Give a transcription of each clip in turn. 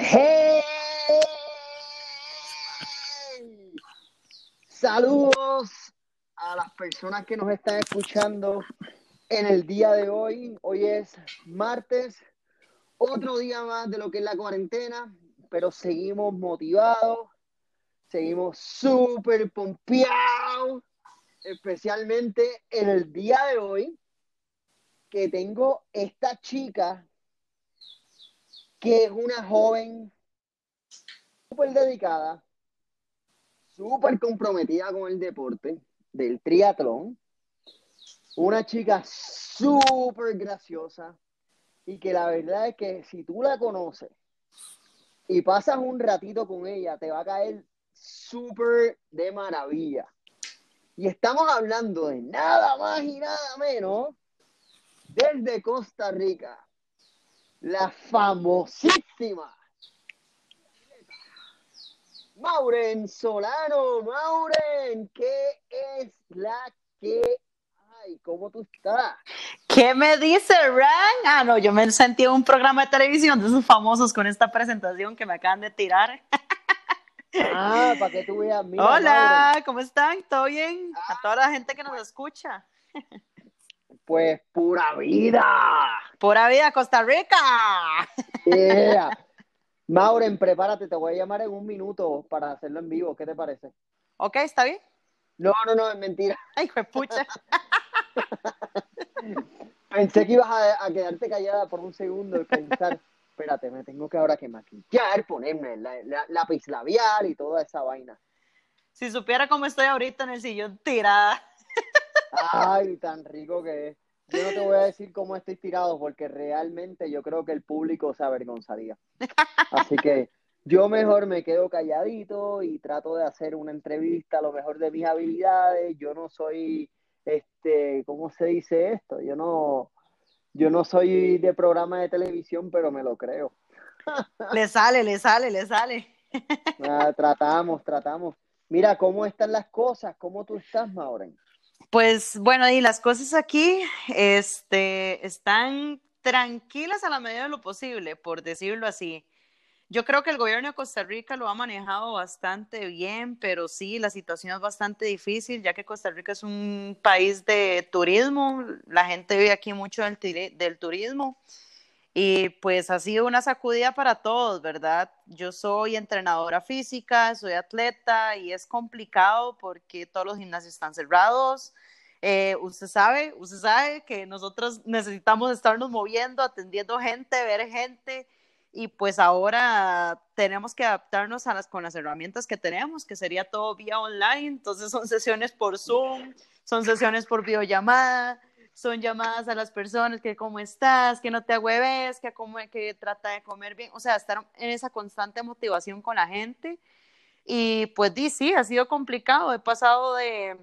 ¡Hey! Saludos a las personas que nos están escuchando en el día de hoy. Hoy es martes, otro día más de lo que es la cuarentena, pero seguimos motivados, seguimos súper pompeados, especialmente en el día de hoy que tengo esta chica que es una joven súper dedicada, súper comprometida con el deporte del triatlón, una chica súper graciosa y que la verdad es que si tú la conoces y pasas un ratito con ella, te va a caer súper de maravilla. Y estamos hablando de nada más y nada menos desde Costa Rica, la famosísima Mauren Solano. Mauren, ¿qué es la que hay? ¿Cómo tú estás? ¿Qué me dice Ran? Ah, no, yo me sentí en un programa de televisión de esos famosos con esta presentación que me acaban de tirar. Ah, para que tú veas. Mira, Hola, Mauren, ¿cómo están? ¿Todo bien? A toda la gente que nos escucha. Pues pura vida. Pura vida, Costa Rica. Yeah. Mauren, prepárate, te voy a llamar en un minuto para hacerlo en vivo. ¿Qué te parece? Ok, ¿está bien? No, no, no, es mentira. Ay, de pucha. Pensé que ibas a, a quedarte callada por un segundo y pensar, espérate, me tengo que ahora que maquillar, ponerme la, la- lápiz labial y toda esa vaina. Si supiera cómo estoy ahorita en el sillón tirada. Ay, tan rico que es. Yo no te voy a decir cómo estoy tirado porque realmente yo creo que el público se avergonzaría. Así que yo mejor me quedo calladito y trato de hacer una entrevista a lo mejor de mis habilidades. Yo no soy, este, ¿cómo se dice esto? Yo no, yo no soy de programa de televisión, pero me lo creo. Le sale, le sale, le sale. Ah, tratamos, tratamos. Mira, ¿cómo están las cosas? ¿Cómo tú estás, Mauren? Pues bueno, y las cosas aquí este, están tranquilas a la medida de lo posible, por decirlo así. Yo creo que el gobierno de Costa Rica lo ha manejado bastante bien, pero sí, la situación es bastante difícil, ya que Costa Rica es un país de turismo, la gente vive aquí mucho del, del turismo. Y pues ha sido una sacudida para todos, ¿verdad? Yo soy entrenadora física, soy atleta y es complicado porque todos los gimnasios están cerrados. Eh, usted sabe, usted sabe que nosotros necesitamos estarnos moviendo, atendiendo gente, ver gente y pues ahora tenemos que adaptarnos a las con las herramientas que tenemos, que sería todo vía online. Entonces son sesiones por Zoom, son sesiones por videollamada son llamadas a las personas que cómo estás, que no te agüeves, que, como, que trata de comer bien, o sea, estar en esa constante motivación con la gente. Y pues di, sí, ha sido complicado. He pasado de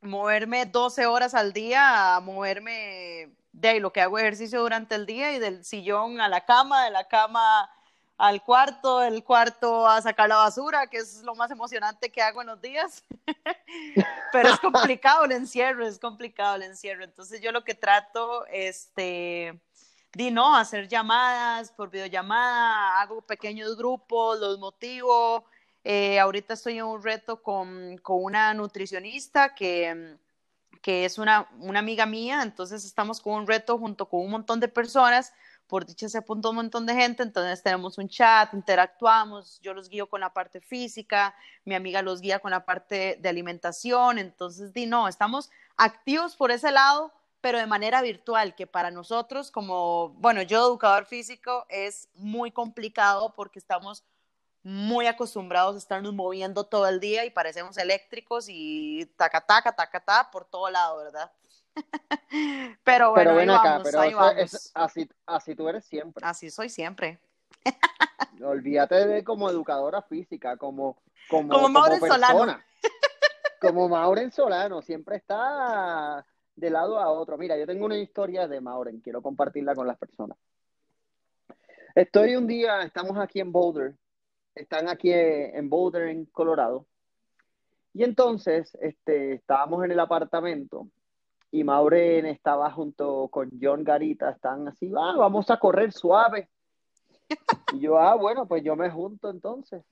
moverme 12 horas al día a moverme de ahí, lo que hago ejercicio durante el día y del sillón a la cama, de la cama al cuarto, del cuarto a sacar la basura, que es lo más emocionante que hago en los días. Pero es complicado el encierro, es complicado el encierro. Entonces yo lo que trato, este, di no, hacer llamadas por videollamada, hago pequeños grupos, los motivo. Eh, ahorita estoy en un reto con, con una nutricionista que, que es una, una amiga mía, entonces estamos con un reto junto con un montón de personas por dicha se apuntó un montón de gente, entonces tenemos un chat, interactuamos, yo los guío con la parte física, mi amiga los guía con la parte de alimentación, entonces di no, estamos activos por ese lado, pero de manera virtual, que para nosotros como, bueno, yo educador físico es muy complicado porque estamos muy acostumbrados a estarnos moviendo todo el día y parecemos eléctricos y taca, taca, taca, taca por todo lado, ¿verdad? pero bueno, Pero ven ahí acá, vamos, pero ahí vamos. es- así, así tú eres siempre. Así soy siempre. Olvídate de como educadora física, como, como, Como Mauren persona. Solano. Como Mauren Solano, siempre está de lado a otro. Mira, yo tengo una historia de Mauren, quiero compartirla con las personas. Estoy un día, estamos aquí en Boulder, están aquí en Boulder, en Colorado, y entonces este, estábamos en el apartamento y Mauren estaba junto con John Garita, están así, "Ah, vamos a correr suave. Y yo, ah, bueno, pues yo me junto entonces.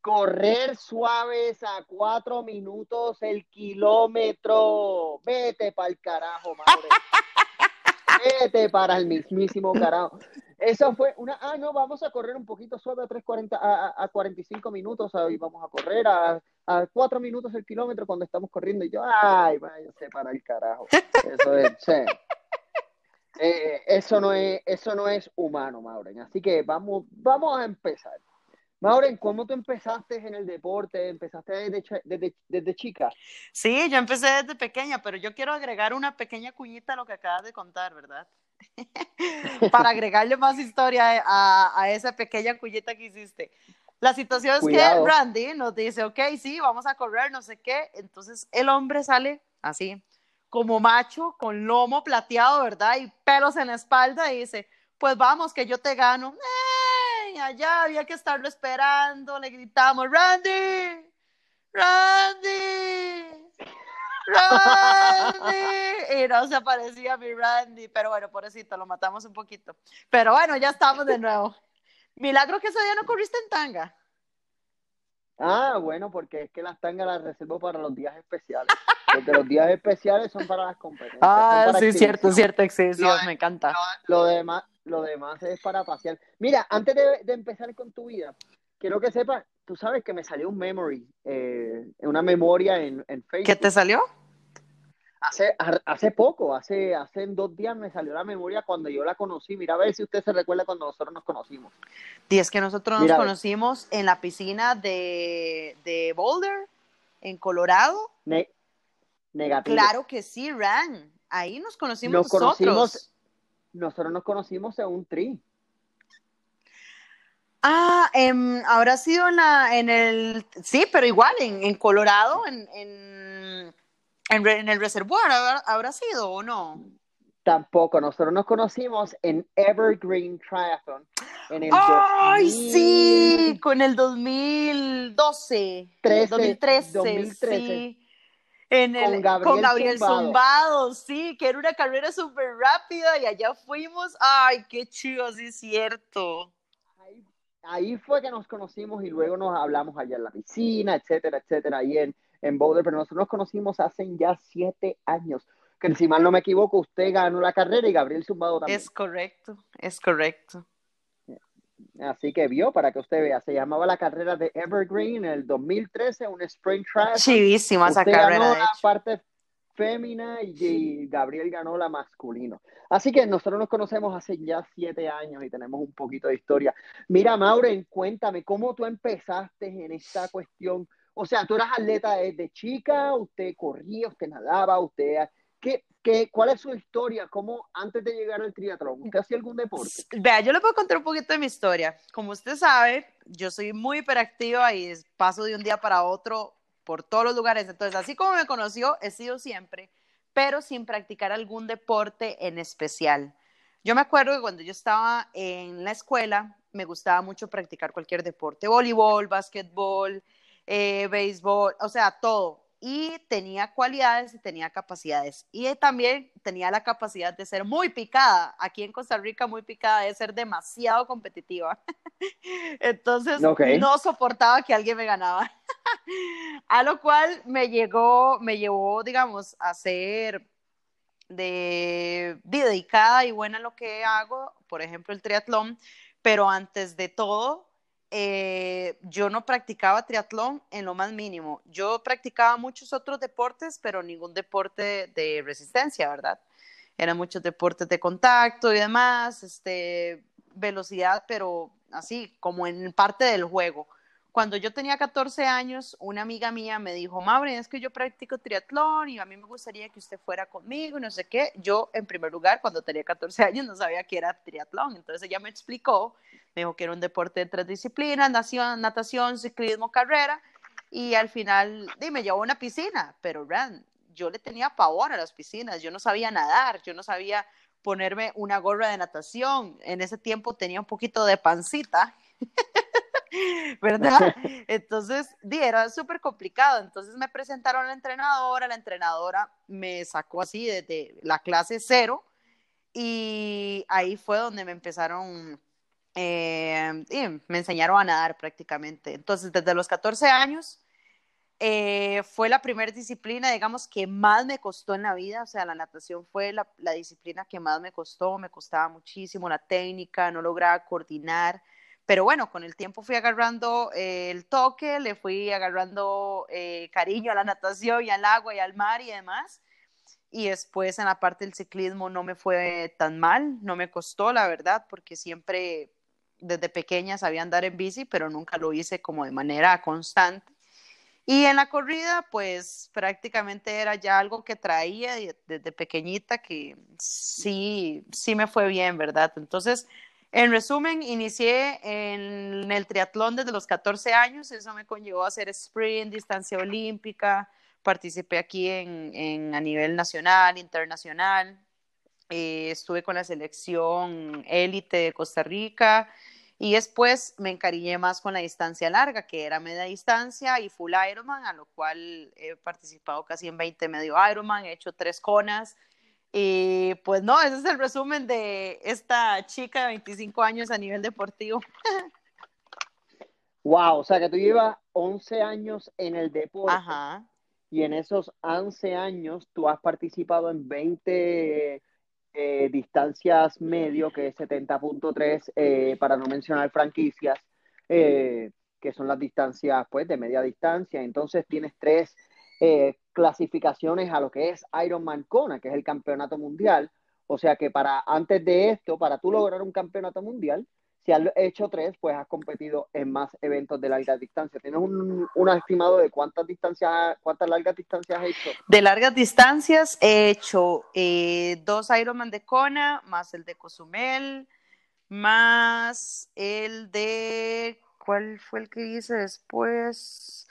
Correr suaves a cuatro minutos el kilómetro. Vete para el carajo, madre. Vete para el mismísimo carajo. Eso fue una, ah, no, vamos a correr un poquito suave a 3.40, a, a 45 minutos, y vamos a correr a, a 4 minutos el kilómetro cuando estamos corriendo. Y yo, ay, váyase para el carajo. Eso es, eh, eso no es, eso no es humano, Mauren. Así que vamos, vamos a empezar. Mauren, ¿cómo tú empezaste en el deporte? ¿Empezaste desde, desde, desde, chica? Sí, yo empecé desde pequeña, pero yo quiero agregar una pequeña cuñita a lo que acabas de contar, ¿verdad? Para agregarle más historia a, a, esa pequeña cuñita que hiciste. La situación es que Randy nos dice, ok, sí, vamos a correr, no sé qué. Entonces el hombre sale así, como macho, con lomo plateado, ¿verdad? Y pelos en la espalda y dice, pues vamos, que yo te gano. ¡Ey! Allá había que estarlo esperando, le gritamos, Randy, Randy, Randy. Y no se aparecía mi Randy, pero bueno, pobrecito, lo matamos un poquito. Pero bueno, ya estamos de nuevo. Milagro que ese día no corriste en tanga. Ah, bueno, porque es que las tangas las reservo para los días especiales. Porque los días especiales son para las competencias. Ah, sí, cierto, cierto, exceso, me encanta. Lo, demás, lo demás es para pasear. Mira, antes de, empezar con tu vida, quiero que sepas, tú sabes que me salió un memory, eh, una memoria en, en Facebook. ¿Qué te salió? Hace, hace poco, hace, hace dos días me salió la memoria cuando yo la conocí. Mira a ver si usted se recuerda cuando nosotros nos conocimos. Y es que nosotros nos conocimos en la piscina de, de Boulder, en Colorado. negativo. Claro que sí, Ran. Ahí nos conocimos nosotros. nosotros nos conocimos en un tri. Ah, eh, habrá sido en, la, en el... Sí, pero igual, en, en Colorado, en, en en, el reservoir habrá, sido o no? Tampoco, nosotros nos conocimos en Evergreen Triathlon. En el ¡Ay, sí! Con el 2012. 2013, 2013. Sí. En el, con Gabriel, Zumbado. sí, que era una carrera súper rápida y allá fuimos. ¡Ay, qué chido, sí es cierto! Ahí, fue que nos conocimos y luego nos hablamos allá en la piscina, etcétera, etcétera, ahí en, en Boulder, pero nosotros nos conocimos hace ya siete años. Que si mal no me equivoco, usted ganó la carrera y Gabriel Zumbado también. Es correcto, es correcto. Así que vio, para que usted vea, se llamaba la carrera de Evergreen en el 2013, un sprint track. Chivísima esa carrera. Ganó la parte fémina y Gabriel ganó la masculino. Así que nosotros nos conocemos hace ya siete años y tenemos un poquito de historia. Mira, Maureen, cuéntame, ¿cómo tú empezaste en esta cuestión o sea, tú eras atleta desde chica, usted corría, usted nadaba, usted... ¿Qué, qué, cuál es su historia? ¿Cómo antes de llegar al triatlón? ¿Usted hacía algún deporte? Vea, yo le puedo contar un poquito de mi historia. Como usted sabe, yo soy muy hiperactiva y paso de un día para otro por todos los lugares. Entonces, así como me conoció, he sido siempre, pero sin practicar algún deporte en especial. Yo me acuerdo que cuando yo estaba en la escuela, me gustaba mucho practicar cualquier deporte, voleibol, básquetbol, eh, béisbol, o sea, todo. Y tenía cualidades y tenía capacidades. Y también tenía la capacidad de ser muy picada. Aquí en Costa Rica, muy picada, de ser demasiado competitiva. Entonces, no soportaba que alguien me ganaba. a lo cual me llegó, me llevó, digamos, a ser de, dedicada y buena en lo que hago, por ejemplo, el triatlón, pero antes de todo, eh, yo no practicaba triatlón en lo más mínimo. Yo practicaba muchos otros deportes, pero ningún deporte de resistencia, ¿verdad? Eran muchos deportes de contacto y demás, este, velocidad, pero así, como en parte del juego. Cuando yo tenía 14 años, una amiga mía me dijo, Maureen, es que yo practico triatlón y a mí me gustaría que usted fuera conmigo y no sé qué. Yo, en primer lugar, cuando tenía 14 años, no sabía qué era triatlón. Entonces ella me explicó, me dijo que era un deporte de tres disciplinas, natación, natación ciclismo, carrera. Y al final, dime, me llevó a una piscina, pero Ran, yo le tenía pavor a las piscinas, yo no sabía nadar, yo no sabía ponerme una gorra de natación. En ese tiempo tenía un poquito de pancita. ¿verdad? Entonces, di, era súper complicado. Entonces me presentaron a la entrenadora, la entrenadora me sacó así desde la clase cero y ahí fue donde me empezaron eh, y me enseñaron a nadar prácticamente. Entonces, desde los 14 años, eh, fue la primera disciplina, digamos, que más me costó en la vida, o sea, la natación fue la, la, disciplina que más me costó, me costaba muchísimo la técnica, no lograba coordinar, pero bueno, con el tiempo fui agarrando eh, el toque, le fui agarrando eh, cariño a la natación y al agua y al mar y demás, y después en la parte del ciclismo no me fue tan mal, no me costó, la verdad, porque siempre desde pequeña sabía andar en bici, pero nunca lo hice como de manera constante. Y en la corrida, pues prácticamente era ya algo que traía desde pequeñita que sí, sí me fue bien, ¿verdad? Entonces, en resumen, inicié en el triatlón desde los 14 años, eso me conllevó a hacer sprint, distancia olímpica, participé aquí en, en a nivel nacional, internacional, eh, estuve con la selección élite de Costa Rica, y después me encariñé más con la distancia larga, que era media distancia y full Ironman, a lo cual he participado casi en 20 medio Ironman, he hecho tres conas. Y pues no, ese es el resumen de esta chica de 25 años a nivel deportivo. wow, o sea que tú llevas 11 años en el deporte. Ajá. Y en esos 11 años tú has participado en 20 eh, distancias medio, que es 70.3, eh, para no mencionar franquicias, eh, que son las distancias pues, de media distancia. Entonces tienes tres clasificaciones a lo que es Ironman Kona, que es el campeonato mundial. O sea que para antes de esto, para tú lograr un campeonato mundial, si has hecho tres, pues has competido en más eventos de larga distancia. ¿Tienes un, estimado de cuántas distancias, cuántas largas distancias has hecho? De largas distancias he hecho eh, dos Ironman de Kona, más el de Cozumel, más el de... ¿Cuál fue el que hice después?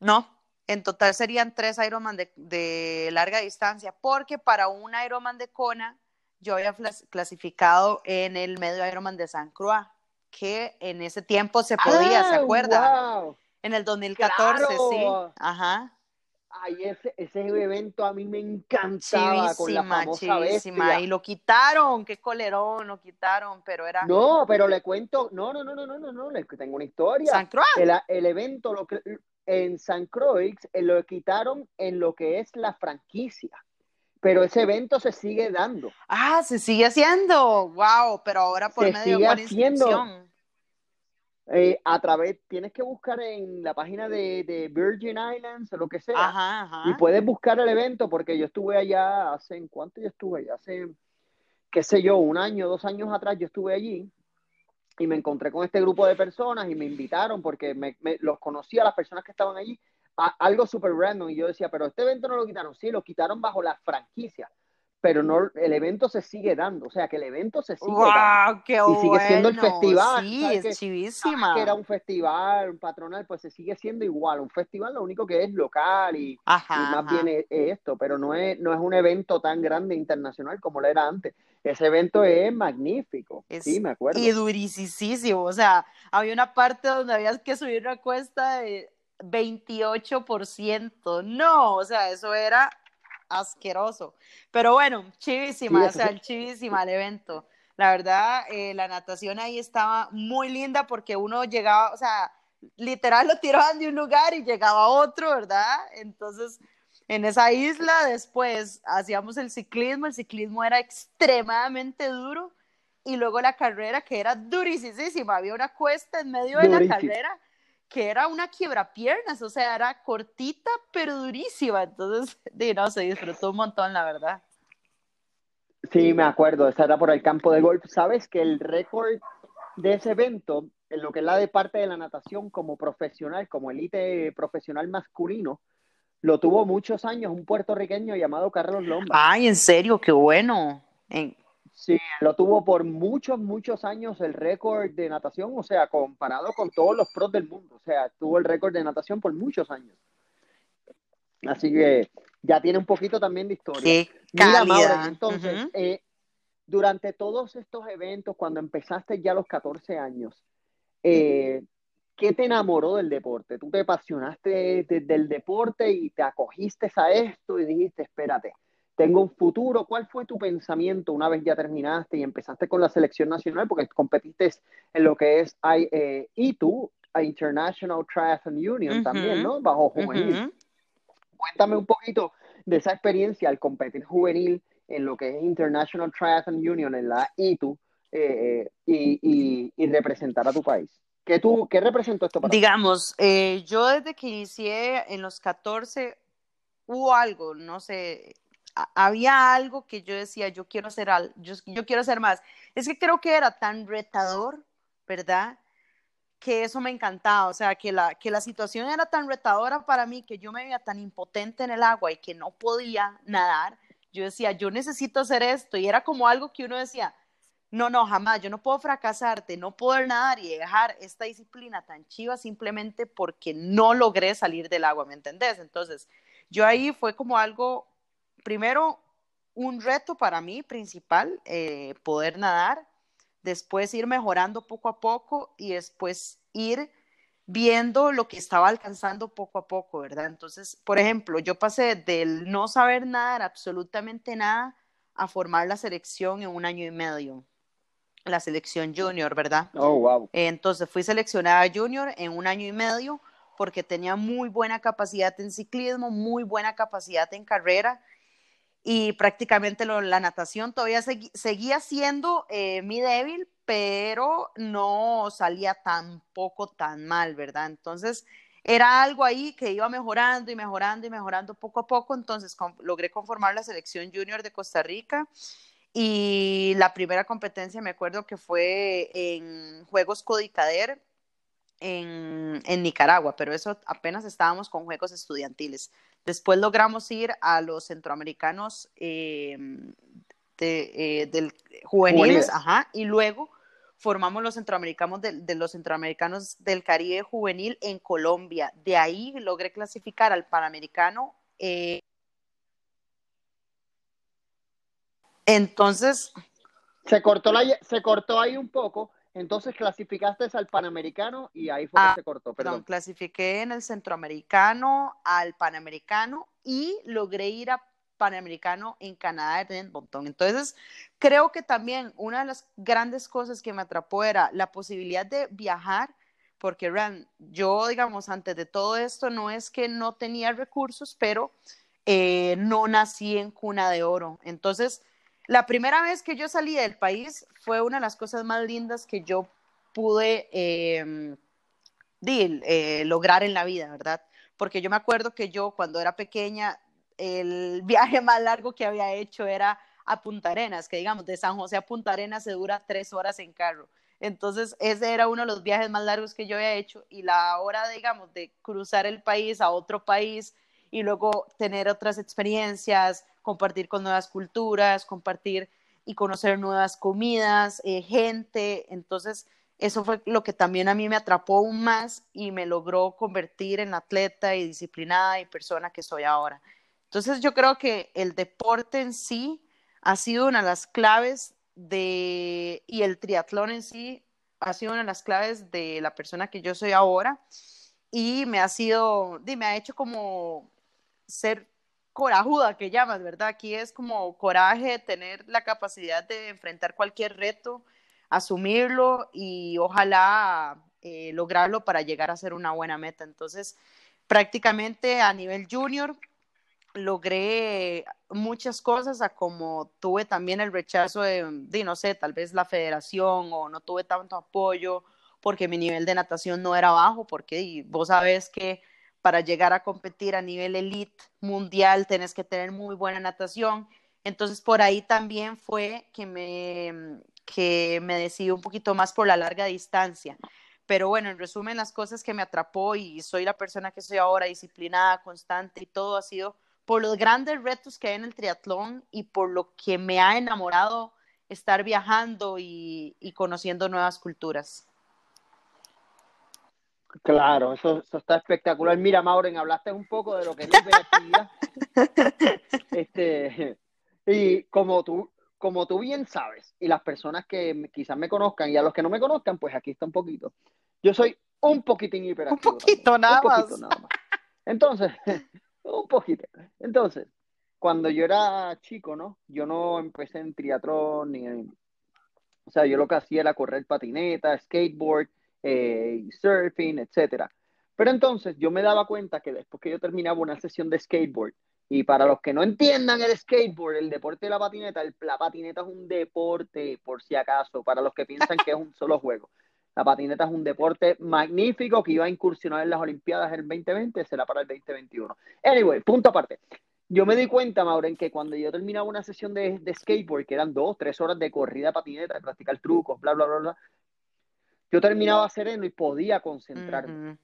No, en total serían tres Ironman de, de larga distancia, porque para un Ironman de Kona yo había clasificado en el medio Ironman de San Croix, que en ese tiempo se podía, ¿se ah, acuerda? En el 2014, sí. Ajá. Ay, ese, ese evento a mí me encantaba con la famosa bestia. Y lo quitaron, qué colerón, lo quitaron, pero era... No, pero le cuento, no, no, no, no, no, no, no, le tengo una historia. San Croix. El, el evento lo en San Croix eh, lo quitaron en lo que es la franquicia pero ese evento se sigue dando. Ah, se sigue haciendo, wow, pero ahora por medio de haciendo, eh, a través, tienes que buscar en la página de, Virgin Islands o lo que sea, y puedes buscar el evento porque yo estuve allá hace, ¿en cuánto yo estuve allá? Hace, qué sé yo, un año, dos años atrás yo estuve allí y me encontré con este grupo de personas y me invitaron porque me, los conocía, las personas que estaban allí, algo súper random y yo decía, pero este evento no lo quitaron, sí, lo quitaron bajo la franquicia, pero no, el evento se sigue dando, o sea que el evento se sigue dando. Qué y sigue siendo el festival. Sí, es que, chivísima. Que era un festival, un patronal, pues se sigue siendo igual, un festival lo único que es local y, más bien es, esto, pero no es, no es un evento tan grande internacional como lo era antes. Ese evento es magnífico, sí, me acuerdo. Y durísimo, o sea, había una parte donde había que subir una cuesta de 28%. No, o sea, eso era asqueroso. Pero bueno, chivísima, o sea, chivísima el evento. La verdad, eh, la natación ahí estaba muy linda porque uno llegaba, o sea, literal lo tiraban de un lugar y llegaba a otro, ¿verdad? Entonces, en esa isla después hacíamos el ciclismo, el ciclismo era extremadamente duro y luego la carrera que era durísima, había una cuesta en medio de la carrera que era una quiebra piernas, o sea, era cortita pero durísima, entonces, no, se disfrutó un montón, la verdad. Sí, me acuerdo, esa era por el campo de golf. Sabes que el récord de ese evento, en lo que es la de parte de la natación como profesional, como elite profesional masculino, lo tuvo muchos años un puertorriqueño llamado Carlos Lomba. Ay, en serio, qué bueno. En, Sí, lo tuvo por muchos, muchos años el récord de natación, o sea, comparado con todos los pros del mundo, o sea, tuvo el récord de natación por muchos años. Así que ya tiene un poquito también de historia. Qué Mira, entonces, eh, durante todos estos eventos, cuando empezaste ya a los 14 años, eh, ¿qué te enamoró del deporte? ¿Tú te apasionaste del deporte y te acogiste a esto y dijiste, espérate, tengo un futuro. ¿Cuál fue tu pensamiento una vez ya terminaste y empezaste con la selección nacional? Porque competiste en lo que es eh, ITU, International Triathlon Union también, ¿no? Bajo juvenil. Cuéntame un poquito de esa experiencia al competir juvenil en lo que es International Triathlon Union, en la ITU, eh, y, y, representar a tu país. ¿Qué, tú, qué representó esto para Digamos, eh, yo desde que inicié en los 14 hubo algo, no sé, había algo que yo decía, yo quiero hacer algo, yo, quiero hacer más. Es que creo que era tan retador, ¿verdad? que eso me encantaba, o sea, que la, que la situación era tan retadora para mí, que yo me veía tan impotente en el agua y que no podía nadar, yo decía, yo necesito hacer esto, y era como algo que uno decía, no, no, jamás, yo no puedo fracasarte, no poder nadar y dejar esta disciplina tan chiva simplemente porque no logré salir del agua, ¿me entendés? Entonces, yo ahí fue como algo, primero, un reto para mí principal, eh, poder nadar, después ir mejorando poco a poco y después ir viendo lo que estaba alcanzando poco a poco, ¿verdad? Entonces, por ejemplo, yo pasé del no saber nadar absolutamente nada a formar la selección en un año y medio, la selección junior, ¿verdad? Oh, wow. Entonces fui seleccionada junior en un año y medio porque tenía muy buena capacidad en ciclismo, muy buena capacidad en carrera y prácticamente la natación todavía seguía siendo eh, mi débil, pero no salía tampoco tan mal, ¿verdad? Entonces era algo ahí que iba mejorando y mejorando y mejorando poco a poco, entonces logré conformar la selección junior de Costa Rica y la primera competencia me acuerdo que fue en Juegos Codicader en, en Nicaragua, pero eso apenas estábamos con Juegos Estudiantiles. Después logramos ir a los centroamericanos eh, de, eh, del juveniles, ajá, y luego formamos los centroamericanos de, los centroamericanos del Caribe juvenil en Colombia. De ahí logré clasificar al Panamericano. Eh, entonces. Se cortó, la, se cortó ahí un poco, entonces clasificaste al Panamericano y ahí fue que ah, se cortó, perdón. Clasifiqué en el Centroamericano, al Panamericano y logré ir a Panamericano en Canadá en Edmonton. Entonces, creo que también una de las grandes cosas que me atrapó era la posibilidad de viajar, porque Ran, yo, digamos, antes de todo esto, no es que no tenía recursos, pero eh, no nací en cuna de oro. Entonces, la primera vez que yo salí del país fue una de las cosas más lindas que yo pude em, eh, lograr en la vida, ¿verdad? Porque yo me acuerdo que yo cuando era pequeña, el viaje más largo que había hecho era a Punta Arenas, que digamos, de San José a Punta Arenas se dura tres horas en carro. Entonces, ese era uno de los viajes más largos que yo había hecho y la hora, digamos, de cruzar el país a otro país y luego tener otras experiencias, compartir con nuevas culturas, compartir y conocer nuevas comidas, eh, gente. Entonces, eso fue lo que también a mí me atrapó aún más y me logró convertir en atleta y disciplinada y persona que soy ahora. Entonces, yo creo que el deporte en sí ha sido una de las claves de, y el triatlón en sí ha sido una de las claves de la persona que yo soy ahora y me ha sido, me ha hecho como ser corajuda que llamas, ¿verdad? Aquí es como coraje, tener la capacidad de enfrentar cualquier reto, asumirlo y ojalá eh, lograrlo para llegar a ser una buena meta. Entonces, prácticamente a nivel junior logré muchas cosas a como tuve también el rechazo de, no sé, tal vez la federación o no tuve tanto apoyo porque mi nivel de natación no era bajo, porque vos sabés que para llegar a competir a nivel elite mundial tenés que tener muy buena natación. Entonces por ahí también fue que me, que me decidí un poquito más por la larga distancia. Pero bueno, en resumen, las cosas que me atrapó y soy la persona que soy ahora, disciplinada, constante y todo ha sido por los grandes retos que hay en el triatlón y por lo que me ha enamorado estar viajando y, y conociendo nuevas culturas. Claro, eso, está espectacular. Mira, Mauren, hablaste un poco de lo que es la hiperactividad. este, y como tú, como tú bien sabes, y las personas que quizás me conozcan y a los que no me conozcan, pues aquí está un poquito. Yo soy un poquitín hiperactivo. Un poquito, nada, un poquito nada más. Entonces, un poquito. Entonces, cuando yo era chico, ¿no? Yo no empecé en triatlón ni en... O sea, yo lo que hacía era correr patineta, skateboard, eh, surfing, etcétera. Pero entonces yo me daba cuenta que después que yo terminaba una sesión de skateboard, y para los que no entiendan el skateboard, el deporte de la patineta, el, la patineta es un deporte, por si acaso, para los que piensan que es un solo juego. La patineta es un deporte magnífico que iba a incursionar en las Olimpiadas el 2020, será para el 2021. Anyway, punto aparte. Yo me di cuenta, Mauren, que cuando yo terminaba una sesión de, de skateboard, que eran dos, tres horas de corrida patineta, de practicar trucos, bla, bla, bla, bla, yo terminaba sereno y podía concentrarme.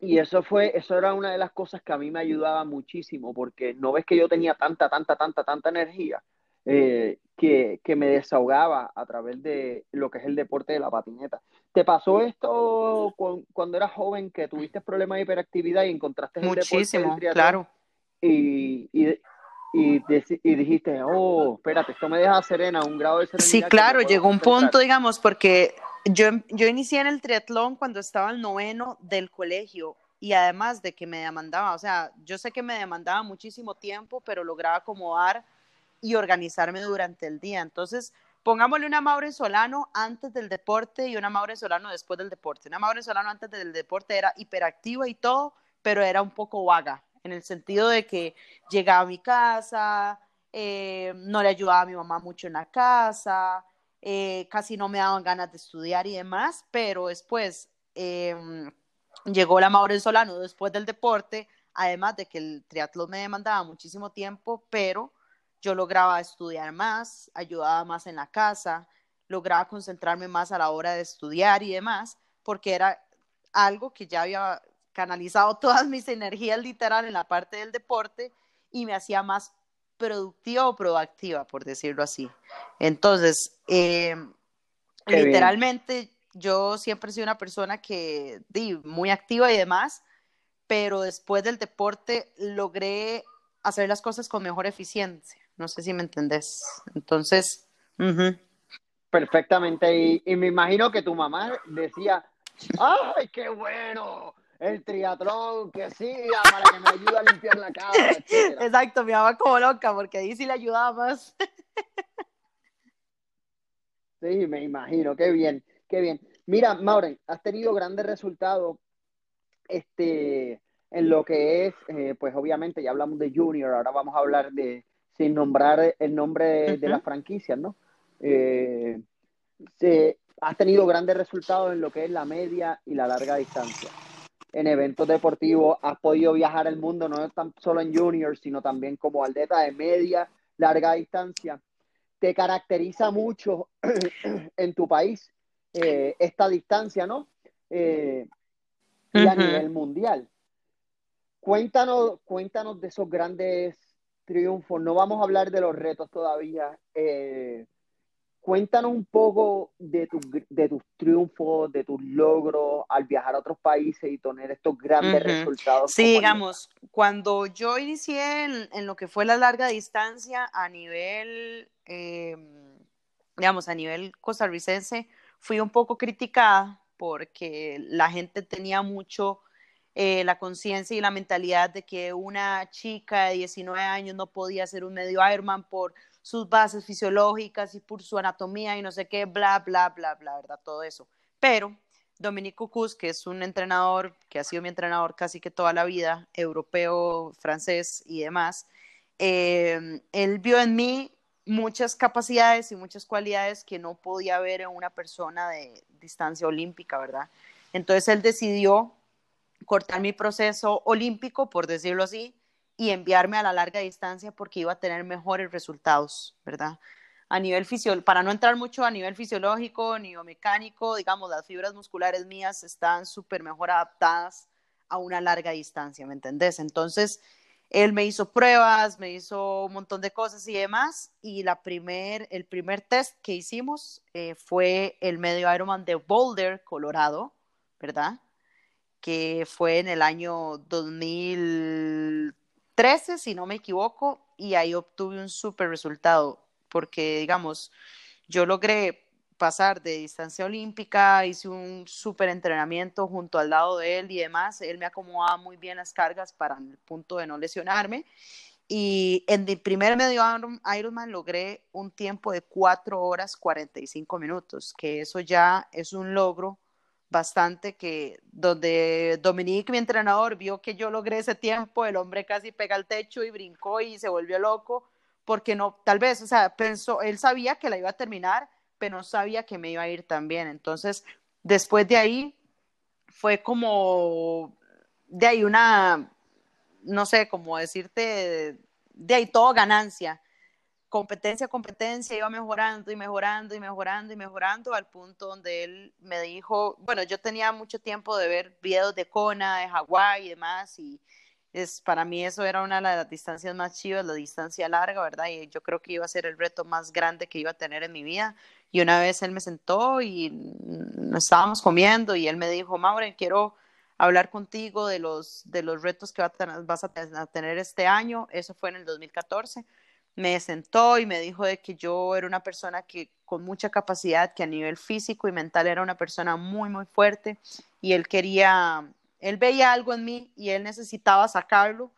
Y eso fue, eso era una de las cosas que a mí me ayudaba muchísimo, porque no ves que yo tenía tanta, tanta, tanta, tanta energía eh, que, que, me desahogaba a través de lo que es el deporte de la patineta. ¿Te pasó esto cuando eras joven que tuviste problemas de hiperactividad y encontraste Muchísimo, el claro. Y, y, y, y, dijiste, oh, espérate, esto me deja serena, un grado de serenidad. Sí, claro, llegó un punto, digamos, porque yo, yo inicié en el triatlón cuando estaba el noveno del colegio y además de que me demandaba, o sea, yo sé que me demandaba muchísimo tiempo, pero lograba acomodar y organizarme durante el día. Entonces, pongámosle una Maure Solano antes del deporte y una Maure Solano después del deporte. Una Maure Solano antes del deporte era hiperactiva y todo, pero era un poco vaga, en el sentido de que llegaba a mi casa, eh, no le ayudaba a mi mamá mucho en la casa, eh, casi no me daban ganas de estudiar y demás, pero después em, llegó la Maureen Solano después del deporte, además de que el triatlón me demandaba muchísimo tiempo, pero yo lograba estudiar más, ayudaba más en la casa, lograba concentrarme más a la hora de estudiar y demás, porque era algo que ya había canalizado todas mis energías literal en la parte del deporte y me hacía más productiva o proactiva, por decirlo así. Entonces, eh, literalmente yo siempre he sido una persona que, di, muy activa y demás, pero después del deporte logré hacer las cosas con mejor eficiencia. No sé si me entendés. Entonces, perfectamente. Y, y, me imagino que tu mamá decía, ¡ay, qué bueno! El triatlón, que siga para que me ayude a limpiar la casa, Exacto, mi mamá como loca, porque ahí sí le ayudaba más. sí, me imagino, qué bien, qué bien. Mira, Mauren, has tenido grandes resultados este, en lo que es, eh, pues obviamente ya hablamos de Junior, ahora vamos a hablar de, sin nombrar el nombre de, las franquicias, ¿no? Eh, has tenido grandes resultados en lo que es la media y la larga distancia en eventos deportivos, has podido viajar el mundo, no tan solo en juniors, sino también como atleta de media, larga distancia. Te caracteriza mucho en tu país eh, esta distancia, ¿no? Eh, y a nivel mundial. Cuéntanos, cuéntanos de esos grandes triunfos. No vamos a hablar de los retos todavía. Eh, Cuéntanos un poco de, tu, de tus triunfos, de tus logros al viajar a otros países y tener estos grandes resultados. Sí, digamos, cuando yo inicié en, lo que fue la larga distancia a nivel, em, digamos, a nivel costarricense, fui un poco criticada porque la gente tenía mucho eh, la conciencia y la mentalidad de que una chica de 19 años no podía ser un medio Ironman por sus bases fisiológicas y por su anatomía y no sé qué, bla, bla, bla, bla, ¿verdad? Todo eso. Pero Dominique Cus, que es un entrenador que ha sido mi entrenador casi que toda la vida, europeo, francés y demás, eh, él vio en mí muchas capacidades y muchas cualidades que no podía ver en una persona de distancia olímpica, ¿verdad? Entonces él decidió cortar mi proceso olímpico, por decirlo así, y enviarme a la larga distancia porque iba a tener mejores resultados, ¿verdad? A nivel fisiológico, para no entrar mucho a nivel fisiológico ni mecánico, digamos, las fibras musculares mías están súper mejor adaptadas a una larga distancia, ¿me entendés? Entonces, él me hizo pruebas, me hizo un montón de cosas y demás, y la primer, el primer test que hicimos eh, fue el medio Ironman de Boulder, Colorado, ¿verdad? Que fue en el año 2000 13, si no me equivoco, y ahí obtuve un súper resultado, porque, digamos, yo logré pasar de distancia olímpica, hice un súper entrenamiento junto al lado de él y demás, él me acomodaba muy bien las cargas para el punto de no lesionarme, Y en mi primer medio Ironman logré un tiempo de 4 horas 45 minutos, que eso ya es un logro bastante que donde Dominique, mi entrenador, vio que yo logré ese tiempo, el hombre casi pega al techo y brincó y se volvió loco, porque no, tal vez, o sea, pensó, él sabía que la iba a terminar, pero no sabía que me iba a ir tan bien. Entonces, después de ahí, fue como, de ahí una, no sé, como decirte, de ahí todo ganancia competencia competencia iba mejorando y mejorando y mejorando y mejorando al punto donde él me dijo, bueno, yo tenía mucho tiempo de ver videos de Kona, de Hawái y demás y es para mí eso era una de las distancias más chivas, la distancia larga, ¿verdad? Y yo creo que iba a ser el reto más grande que iba a tener en mi vida. Y una vez él me sentó y estábamos comiendo y él me dijo, Maureen, quiero hablar contigo de los, de los retos que vas a tener este año. Eso fue en el 2014 me sentó y me dijo de que yo era una persona que con mucha capacidad, que a nivel físico y mental era una persona muy, muy fuerte y él quería, él veía algo en mí y él necesitaba sacarlo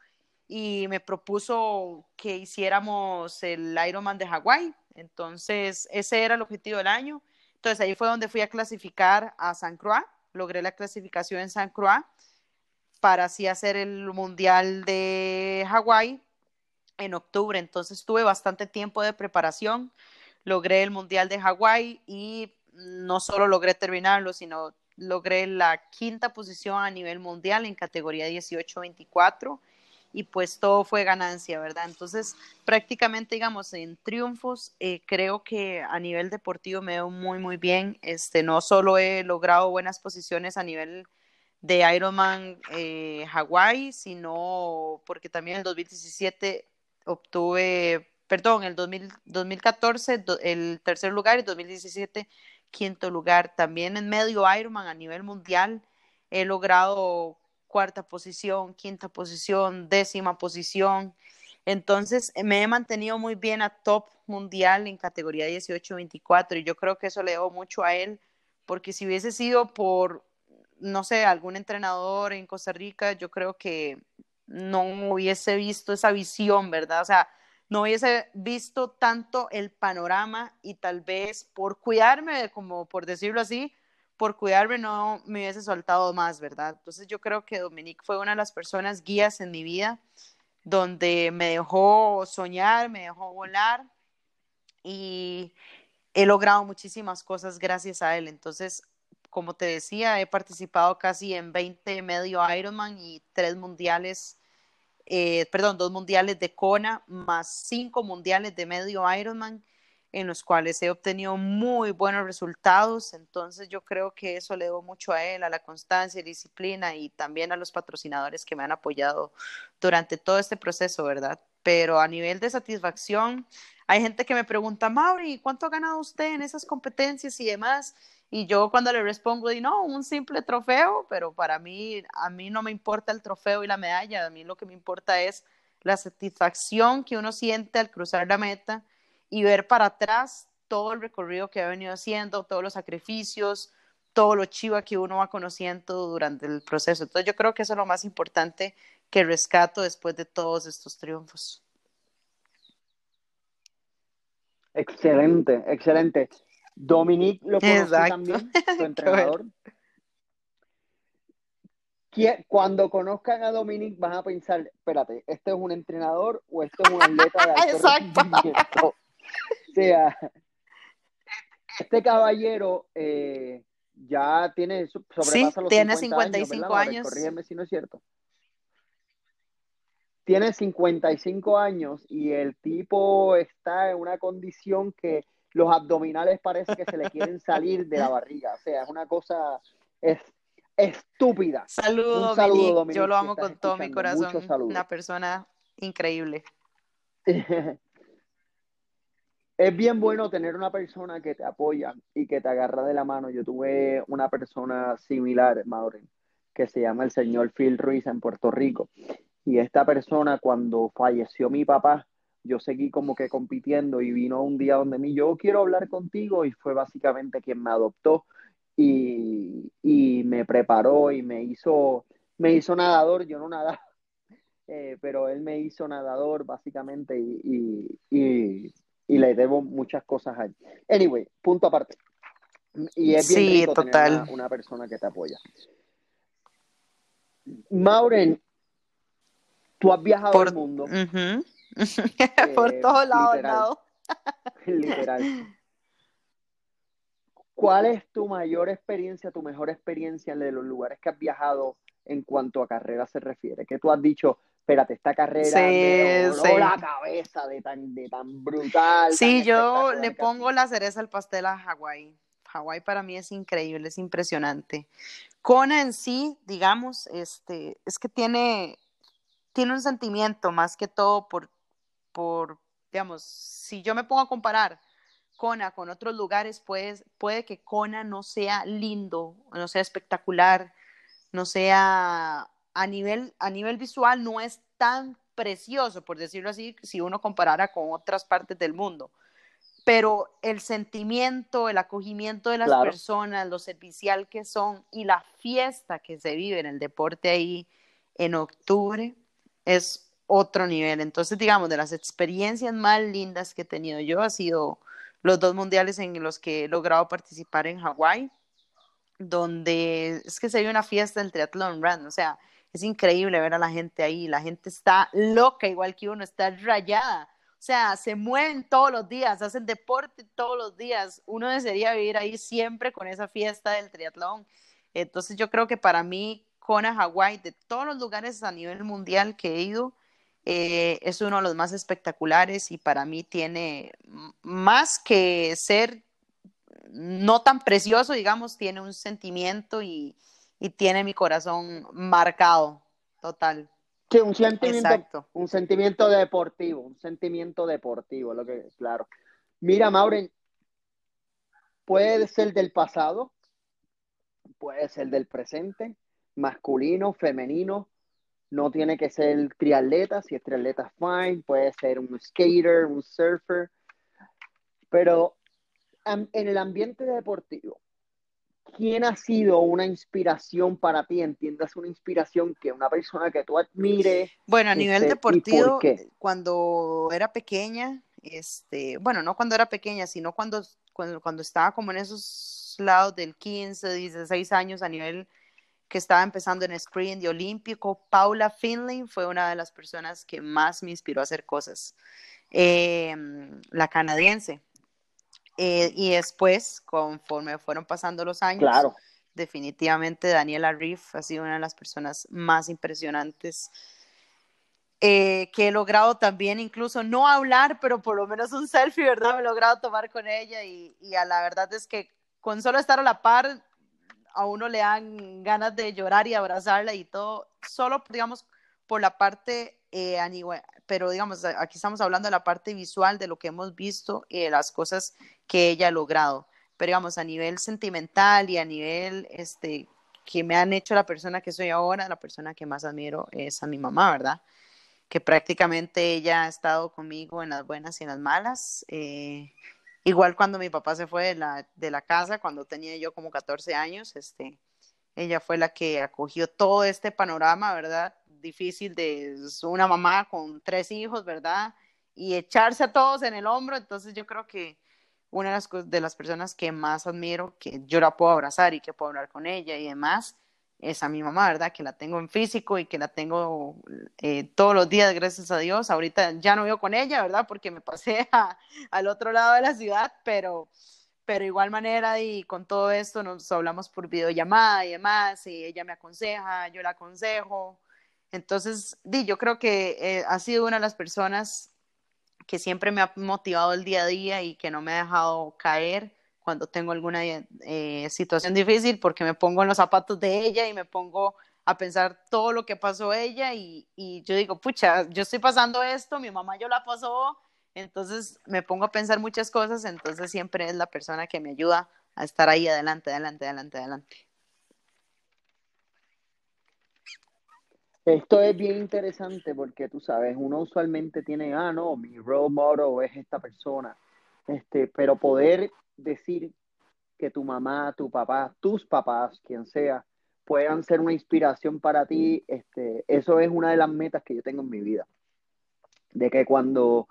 y me propuso que hiciéramos el Ironman de Hawái. Entonces, ese era el objetivo del año. Entonces, ahí fue donde fui a clasificar a San Croix, logré la clasificación en San Croix para así hacer el Mundial de Hawái en octubre, entonces tuve bastante tiempo de preparación, logré el Mundial de Hawái y no solo logré terminarlo, sino logré la quinta posición a nivel mundial en categoría 18-24 y pues todo fue ganancia, ¿verdad? Entonces prácticamente digamos en triunfos eh, creo que a nivel deportivo me veo muy muy bien, este no solo he logrado buenas posiciones a nivel de Ironman eh, Hawái, sino porque también en el 2017 obtuve, perdón, el 2014 el tercer lugar y 2017 quinto lugar. También en medio Ironman a nivel mundial he logrado cuarta posición, quinta posición, décima posición. Entonces me he mantenido muy bien a top mundial en categoría 18-24 y yo creo que eso le debo mucho a él porque si hubiese sido por, no sé, algún entrenador en Costa Rica, yo creo que no hubiese visto esa visión, ¿verdad? O sea, no hubiese visto tanto el panorama y tal vez por cuidarme, como por decirlo así, por cuidarme no me hubiese soltado más, ¿verdad? Entonces yo creo que Dominique fue una de las personas guías en mi vida donde me dejó soñar, me dejó volar y he logrado muchísimas cosas gracias a él. Entonces, como te decía, he participado casi en 20 medio Ironman y tres mundiales eh, perdón, dos mundiales de Kona, más cinco mundiales de medio Ironman, en los cuales he obtenido muy buenos resultados. Entonces yo creo que eso le debo mucho a él, a la constancia y disciplina y también a los patrocinadores que me han apoyado durante todo este proceso, ¿verdad? Pero a nivel de satisfacción, hay gente que me pregunta, Mauri, ¿cuánto ha ganado usted en esas competencias y demás? Y yo cuando le respondo, digo, no, un simple trofeo, pero para mí, a mí no me importa el trofeo y la medalla, a mí lo que me importa es la satisfacción que uno siente al cruzar la meta y ver para atrás todo el recorrido que ha venido haciendo, todos los sacrificios, todo lo chiva que uno va conociendo durante el proceso. Entonces yo creo que eso es lo más importante que rescato después de todos estos triunfos. Excelente, excelente. Dominique lo conoce también, su entrenador. Cuando conozcan a Dominique van a pensar, espérate, ¿este es un entrenador o esto es un atleta de alto Exacto. O sea, este caballero eh, ya tiene sobrepasa sí, los tiene 55 años. Corrígeme si no es cierto. Tiene 55 años y el tipo está en una condición que los abdominales parece que se le quieren salir de la barriga. O sea, es una cosa es estúpida. Saludos, saludo, Yo lo amo con todo mi corazón. Una persona increíble. es bien bueno tener una persona que te apoya y que te agarra de la mano. Yo tuve una persona similar, Maureen, que se llama el señor Phil Ruiz en Puerto Rico. Y esta persona, cuando falleció mi papá, yo seguí como que compitiendo y vino un día donde mí, yo quiero hablar contigo y fue básicamente quien me adoptó y, y me preparó y me hizo, me hizo nadador, yo no nadaba. eh, pero él me hizo nadador básicamente y, y, y, le debo muchas cosas a él. Anyway, punto aparte. Y es bien rico tener una, persona que te apoya. Mauren, tú has viajado por, el mundo. por eh, todos lados. literal. ¿Cuál es tu mayor experiencia, tu mejor experiencia de los lugares que has viajado en cuanto a carrera se refiere? Que tú has dicho, espérate, esta carrera me la cabeza de tan, de tan brutal. Sí, yo le pongo la cereza al pastel a Hawái. Hawái para mí es increíble, es impresionante. Kona en sí, digamos, este, es que tiene, tiene un sentimiento más que todo por, por, digamos, si yo me pongo a comparar Kona con otros lugares, pues, puede que Kona no sea lindo, no sea espectacular, no sea a nivel, a nivel visual, no es tan precioso, por decirlo así, si uno comparara con otras partes del mundo. Pero el sentimiento, el acogimiento de las personas, lo servicial que son y la fiesta que se vive en el deporte ahí en octubre es otro nivel. Entonces, digamos, de las experiencias más lindas que he tenido yo ha sido los dos mundiales en los que he logrado participar en Hawái, donde es que se ve una fiesta del triatlón run, o sea, es increíble ver a la gente ahí, la gente está loca igual que uno, está rayada, o sea, se mueven todos los días, hacen deporte todos los días, uno desearía vivir ahí siempre con esa fiesta del triatlón. Entonces yo creo que para mí, Kona, Hawái, de todos los lugares a nivel mundial que he ido, eh, es uno de los más espectaculares y para mí tiene más que ser no tan precioso, digamos, tiene un sentimiento y, tiene mi corazón marcado, total. Sí, un sentimiento, un sentimiento deportivo, un sentimiento deportivo, lo que claro. Mira, Mauren, puede ser del pasado, puede ser del presente, masculino, femenino, no tiene que ser triatleta, si es triatleta, fine, puede ser un skater, un surfer, pero en el ambiente deportivo, ¿quién ha sido una inspiración para ti? ¿Entiendas una inspiración que una persona que tú admires? Bueno, a nivel este, deportivo, cuando era pequeña, este, bueno, no cuando era pequeña, sino cuando, cuando, cuando estaba como en esos lados del 15, 16 años a nivel que estaba empezando en screen de olímpico. Paula Finley fue una de las personas que más me inspiró a hacer cosas. Em, la canadiense. Eh, y después, conforme fueron pasando los años, definitivamente Daniela Riff ha sido una de las personas más impresionantes eh, que he logrado también incluso no hablar, pero por lo menos un selfie, ¿verdad? Me he logrado tomar con ella y, y a la verdad es que con solo estar a la par a uno le dan ganas de llorar y abrazarla y todo, solo, digamos, por la parte, eh, pero digamos, aquí estamos hablando de la parte visual, de lo que hemos visto y de las cosas que ella ha logrado, pero digamos, a nivel sentimental y a nivel, este, que me han hecho la persona que soy ahora, la persona que más admiro es a mi mamá, ¿verdad? Que prácticamente ella ha estado conmigo en las buenas y en las malas. Eh, Igual cuando mi papá se fue de la, de la casa, cuando tenía yo como 14 años, este, ella fue la que acogió todo este panorama, ¿verdad? Difícil de una mamá con tres hijos, ¿verdad? Y echarse a todos en el hombro. Entonces yo creo que una de las, de las personas que más admiro, que yo la puedo abrazar y que puedo hablar con ella y demás, es a mi mamá, ¿verdad? Que la tengo en físico y que la tengo eh, todos los días, gracias a Dios. Ahorita ya no vivo con ella, ¿verdad? Porque me pasé al otro lado de la ciudad, pero, pero igual manera y con todo esto nos hablamos por videollamada y demás, y ella me aconseja, yo la aconsejo. Entonces, di, yo creo que eh, ha sido una de las personas que siempre me ha motivado el día a día y que no me ha dejado caer cuando tengo alguna eh, situación difícil porque me pongo en los zapatos de ella y me pongo a pensar todo lo que pasó ella y, y, yo digo, pucha, yo estoy pasando esto, mi mamá yo la pasó, entonces me pongo a pensar muchas cosas, entonces siempre es la persona que me ayuda a estar ahí adelante, adelante, adelante, adelante. Esto es bien interesante porque tú sabes, uno usualmente tiene, ah, no, mi role model es esta persona, este, pero poder decir que tu mamá, tu papá, tus papás, quien sea, puedan ser una inspiración para ti, este, eso es una de las metas que yo tengo en mi vida. De que cuando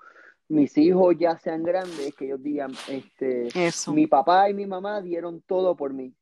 mis hijos ya sean grandes, que ellos digan, este, mi papá y mi mamá dieron todo por mí.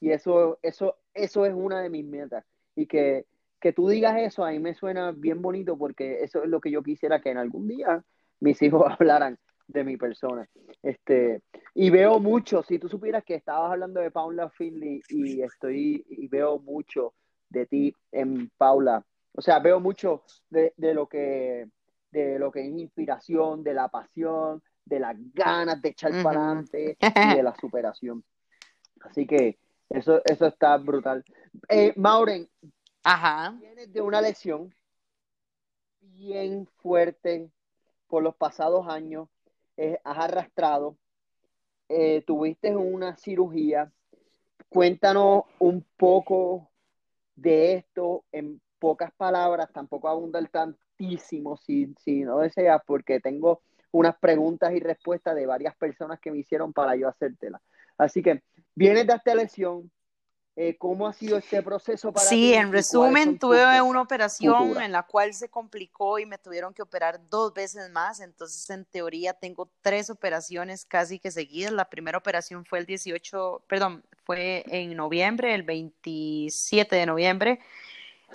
Y eso, eso, eso es una de mis metas. Y que, que tú digas eso, a mí me suena bien bonito porque eso es lo que yo quisiera que en algún día mis hijos hablaran de mi persona. Este, y veo mucho, si tú supieras que estabas hablando de Paula Finley y estoy y veo mucho de ti en Paula. O sea, veo mucho de, de lo que de lo que es inspiración, de la pasión, de las ganas de echar para adelante y de la superación. Así que eso, eso está brutal. Eh, Mauren, Ajá. vienes de una lesión bien fuerte por los pasados años, eh, has arrastrado, eh, tuviste una cirugía. Cuéntanos un poco de esto en pocas palabras, tampoco abundar tantísimo si, si no deseas, porque tengo unas preguntas y respuestas de varias personas que me hicieron para yo hacértelas. Así que vienes de esta lesión, eh, ¿Cómo ha sido este proceso para Sí, en resumen, tuve una operación en la cual se complicó y me tuvieron que operar dos veces más, entonces en teoría tengo tres operaciones casi que seguidas. La primera operación fue el 18, perdón, fue en noviembre, el 27 de noviembre.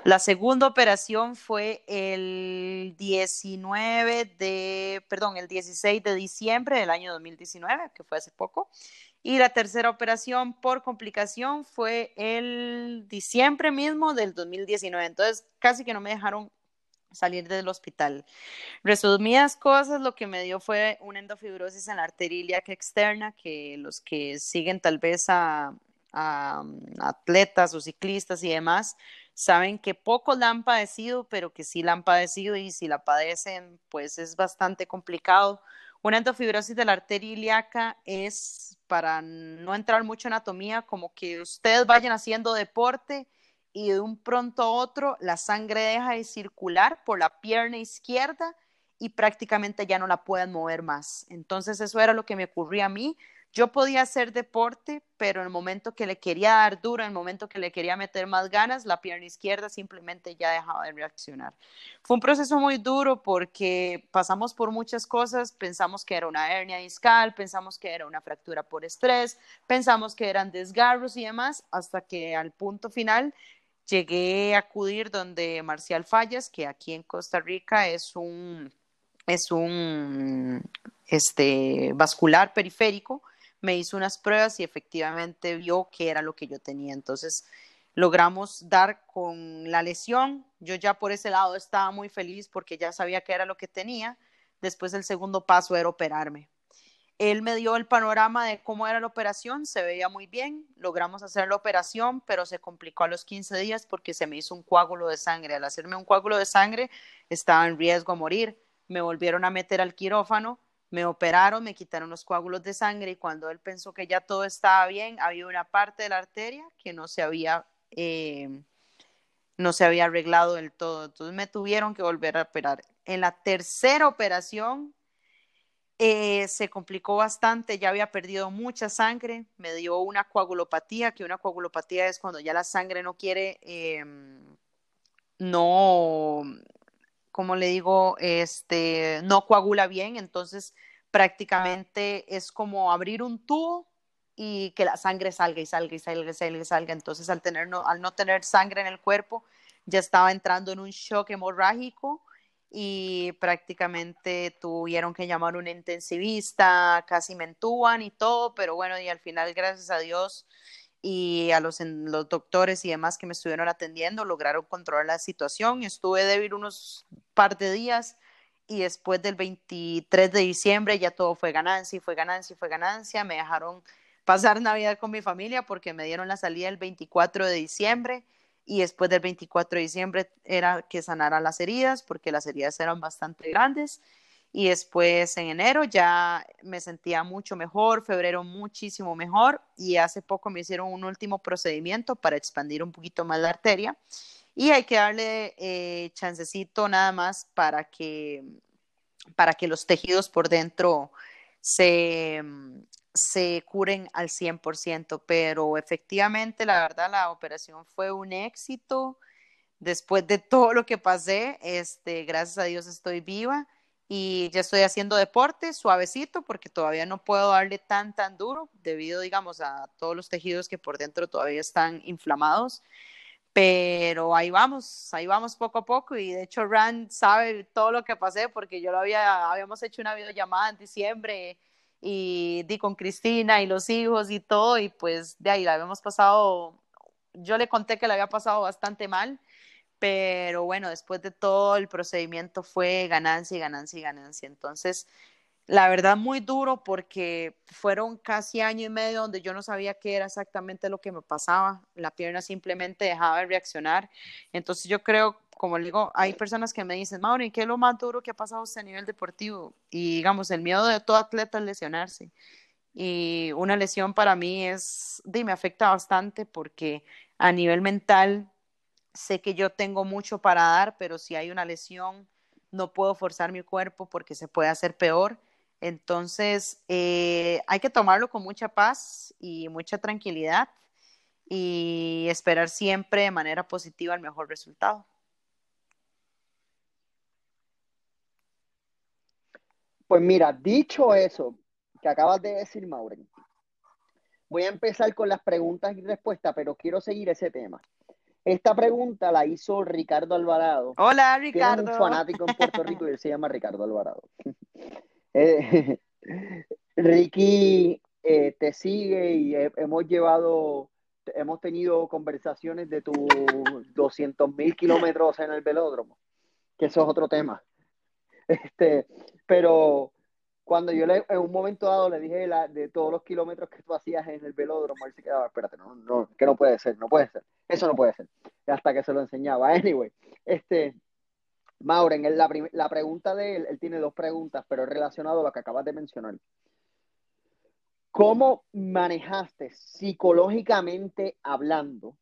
La segunda operación fue el 19 de, perdón, el 16 de diciembre del año 2019, que fue hace poco. Y la tercera operación por complicación fue el diciembre mismo del 2019. Entonces, casi que no me dejaron salir del hospital. Resumidas cosas, lo que me dio fue una endofibrosis en la arteria ilíaca externa, que los que siguen tal vez a, a, atletas o ciclistas y demás, saben que pocos la han padecido, pero que sí la han padecido y si la padecen, pues es bastante complicado una endofibrosis de la arteria ilíaca es, para no entrar mucho en anatomía, como que ustedes vayan haciendo deporte y de un pronto a otro la sangre deja de circular por la pierna izquierda y prácticamente ya no la pueden mover más. Entonces eso era lo que me ocurría a mí. Yo podía hacer deporte, pero en el momento que le quería dar duro, en el momento que le quería meter más ganas, la pierna izquierda simplemente ya dejaba de reaccionar. Fue un proceso muy duro porque pasamos por muchas cosas, pensamos que era una hernia discal, pensamos que era una fractura por estrés, pensamos que eran desgarros y demás, hasta que al punto final llegué a acudir donde Marcial Fallas, que aquí en Costa Rica es un es un este, vascular periférico, me hizo unas pruebas y efectivamente vio que era lo que yo tenía. Entonces logramos dar con la lesión. Yo ya por ese lado estaba muy feliz porque ya sabía que era lo que tenía. Después el segundo paso era operarme. Él me dio el panorama de cómo era la operación, se veía muy bien, logramos hacer la operación, pero se complicó a los 15 días porque se me hizo un coágulo de sangre. Al hacerme un coágulo de sangre estaba en riesgo a morir. Me volvieron a meter al quirófano, me operaron, me quitaron los coágulos de sangre y cuando él pensó que ya todo estaba bien, había una parte de la arteria que no se había, eh, no se había arreglado del todo. Entonces me tuvieron que volver a operar. En la tercera operación eh, se complicó bastante, ya había perdido mucha sangre, me dio una coagulopatía, que una coagulopatía es cuando ya la sangre no quiere, em, no, como le digo, este, no coagula bien, entonces prácticamente es como abrir un tubo y que la sangre salga y salga y salga y salga y salga. Entonces, al, tener no, al no tener sangre en el cuerpo, ya estaba entrando en un shock hemorrágico y prácticamente tuvieron que llamar a un intensivista, casi me entuban y todo, pero bueno, y al final, gracias a Dios, y a los, los doctores y demás que me estuvieron atendiendo lograron controlar la situación. Estuve débil unos par de días y después del 23 de diciembre ya todo fue ganancia y fue ganancia y fue ganancia. Me dejaron pasar Navidad con mi familia porque me dieron la salida el 24 de diciembre y después del 24 de diciembre era que sanara las heridas porque las heridas eran bastante grandes y después en enero ya me sentía mucho mejor, febrero muchísimo mejor y hace poco me hicieron un último procedimiento para expandir un poquito más la arteria y hay que darle eh, chancecito nada más para que, para que los tejidos por dentro se, se curen al 100%, pero efectivamente, la verdad, la operación fue un éxito. Después de todo lo que pasé, este, gracias a Dios estoy viva y ya estoy haciendo deporte suavecito porque todavía no puedo darle tan, tan duro debido, digamos, a todos los tejidos que por dentro todavía están inflamados. Pero ahí vamos, ahí vamos poco a poco y de hecho Rand sabe todo lo que pasé porque yo lo había, habíamos hecho una videollamada en diciembre y di con Cristina y los hijos y todo, y pues de ahí la habíamos pasado, yo le conté que la había pasado bastante mal, pero bueno, después de todo el procedimiento fue ganancia y ganancia y ganancia. Entonces, la verdad muy duro porque fueron casi año y medio donde yo no sabía qué era exactamente lo que me pasaba, la pierna simplemente dejaba de reaccionar. Entonces yo creo como le digo, hay personas que me dicen, Mauri, ¿qué es lo más duro que ha pasado a nivel deportivo? Y digamos, el miedo de todo atleta es lesionarse. Y una lesión para mí es, me afecta bastante porque a nivel mental sé que yo tengo mucho para dar, pero si hay una lesión no puedo forzar mi cuerpo porque se puede hacer peor. Entonces, eh, hay que tomarlo con mucha paz y mucha tranquilidad y esperar siempre de manera positiva el mejor resultado. Pues mira, dicho eso que acabas de decir, Maureen, voy a empezar con las preguntas y respuestas, pero quiero seguir ese tema. Esta pregunta la hizo Ricardo Alvarado. Hola, Ricardo. Tiene un fanático en Puerto Rico y él se llama Ricardo Alvarado. Eh, Ricky eh, te sigue y hemos llevado, hemos tenido conversaciones de tus 200 mil kilómetros en el velódromo, que eso es otro tema. Este, pero cuando yo le, en un momento dado le dije de todos los kilómetros que tú hacías en el velódromo, él se quedaba, espérate, no, que no puede ser, no puede ser, eso no puede ser. Hasta que se lo enseñaba. Anyway, este, Mauren, la, la pregunta de él, él tiene dos preguntas, pero es relacionado a lo que acabas de mencionar. ¿Cómo manejaste psicológicamente hablando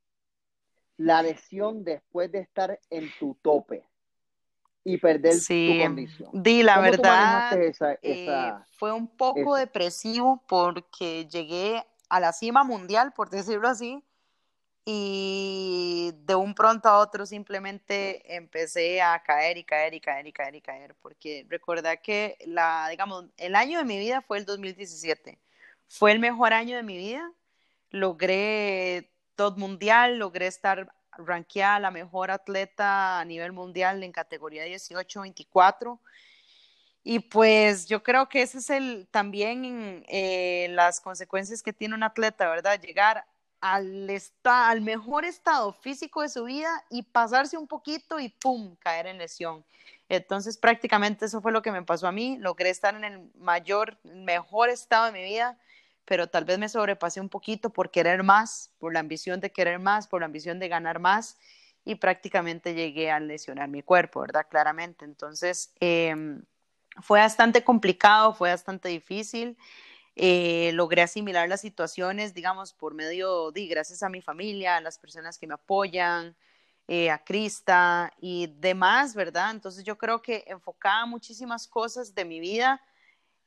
la lesión después de estar en tu tope? Y perder tu condición. Di, la verdad, eh, fue un poco depresivo porque llegué a la cima mundial, por decirlo así, y de un pronto a otro simplemente empecé a caer y caer y caer y caer y caer, porque recuerda que la, digamos, el año de mi vida fue el 2017, fue el mejor año de mi vida, logré todo mundial, logré estar ranqueada la mejor atleta a nivel mundial en categoría 18-24. Y pues yo creo que ese es el también eh, las consecuencias que tiene un atleta, ¿verdad? Llegar al, al mejor estado físico de su vida y pasarse un poquito y ¡pum! caer en lesión. Entonces prácticamente eso fue lo que me pasó a mí. Logré estar en el mayor, mejor estado de mi vida pero tal vez me sobrepasé un poquito por querer más, por la ambición de querer más, por la ambición de ganar más y prácticamente llegué a lesionar mi cuerpo, ¿verdad? Claramente. Entonces, em, fue bastante complicado, fue bastante difícil. Eh, logré asimilar las situaciones, digamos, por medio de, gracias a mi familia, a las personas que me apoyan, eh, a Crista y demás, ¿verdad? Entonces yo creo que enfocaba muchísimas cosas de mi vida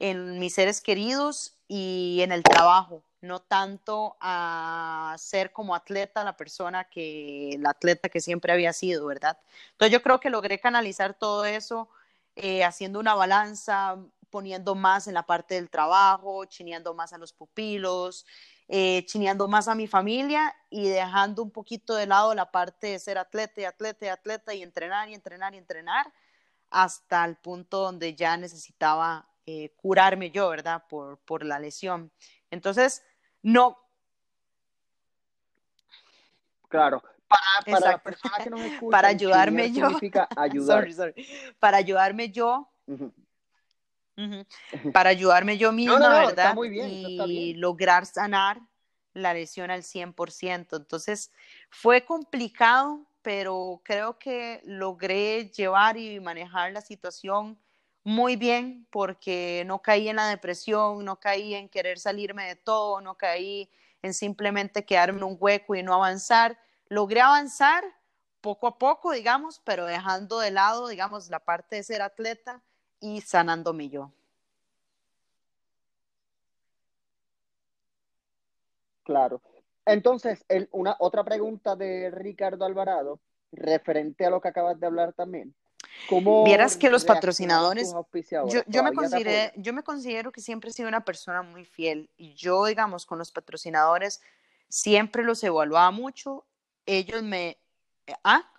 en mis seres queridos y en el trabajo, no tanto a ser como atleta la persona que, la atleta que siempre había sido, ¿verdad? Entonces yo creo que logré canalizar todo eso eh, haciendo una balanza, poniendo más en la parte del trabajo, chineando más a los pupilos, eh, chineando más a mi familia y dejando un poquito de lado la parte de ser atleta y atleta y atleta y entrenar y entrenar y entrenar hasta el punto donde ya necesitaba eh, curarme yo, ¿verdad? Por, por la lesión. Entonces, no. Claro, para, para que nos ayudarme yo. Significa ayudar. Para ayudarme yo. Para ayudarme yo misma, ¿verdad? muy bien, y lograr sanar la lesión al 100%. Entonces, fue complicado, pero creo que logré llevar y manejar la situación muy bien porque no caí en la depresión, no caí en querer salirme de todo, no caí en simplemente quedarme en un hueco y no avanzar. Logré avanzar poco a poco, digamos, pero dejando de lado, digamos, la parte de ser atleta y sanándome yo. Claro. Entonces, una otra pregunta de Ricardo Alvarado, referente a lo que acabas de hablar también. ¿Cómo Vieras que los patrocinadores, yo, yo me consideré, yo me considero que siempre he sido una persona muy fiel y yo, digamos, con los patrocinadores siempre los evaluaba mucho. Ellos me, eh, ah,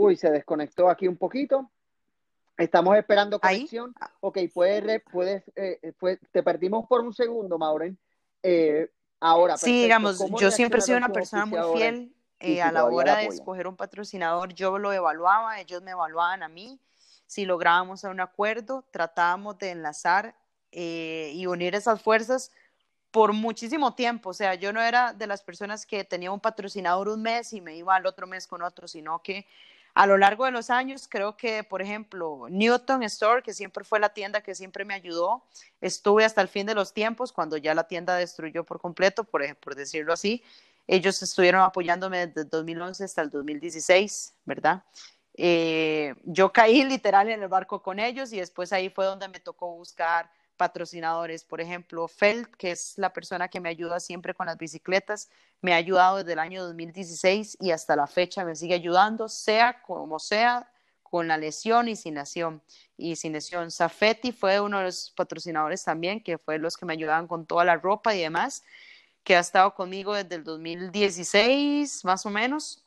Uy, se desconectó aquí un poquito. Estamos esperando conexión. ¿Ahí? Ok, puedes, puedes eh, eh, te perdimos por un segundo, Mauren. Eh, ahora, sí, digamos, yo siempre he sido una persona muy fiel a la hora de escoger un patrocinador. Yo lo evaluaba, ellos me evaluaban a mí. Si lográbamos un acuerdo, tratábamos de enlazar y unir esas fuerzas por muchísimo tiempo. O sea, yo no era de las personas que tenía un patrocinador un mes y me iba al otro mes con otro, sino que a lo largo de los años, creo que, por ejemplo, Newton Store, que siempre fue la tienda que siempre me ayudó, estuve hasta el fin de los tiempos, cuando ya la tienda destruyó por completo, por, por decirlo así. Ellos estuvieron apoyándome desde el 2011 hasta el 2016, ¿verdad? Eh, yo caí literal en el barco con ellos y después ahí fue donde me tocó buscar patrocinadores. Por ejemplo, Felt, que es la persona que me ayuda siempre con las bicicletas, me ha ayudado desde el año 2016 y hasta la fecha me sigue ayudando, sea como sea, con la lesión y sin lesión. Y sin lesión. Safety fue uno de los patrocinadores también, que fue los que me ayudaban con toda la ropa y demás, que ha estado conmigo desde el 2016, más o menos,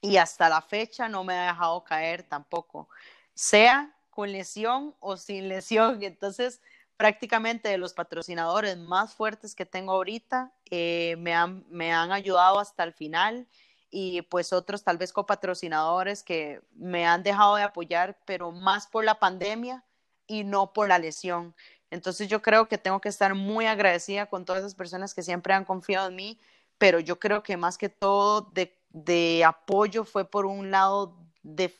y hasta la fecha no me ha dejado caer tampoco, sea con lesión o sin lesión. Entonces, prácticamente de los patrocinadores más fuertes que tengo ahorita, eh, me, han, me han ayudado hasta el final y pues otros tal vez copatrocinadores que me han dejado de apoyar, pero más por la pandemia y no por la lesión. Entonces yo creo que tengo que estar muy agradecida con todas esas personas que siempre han confiado en mí, pero yo creo que más que todo de, de apoyo fue por un lado de,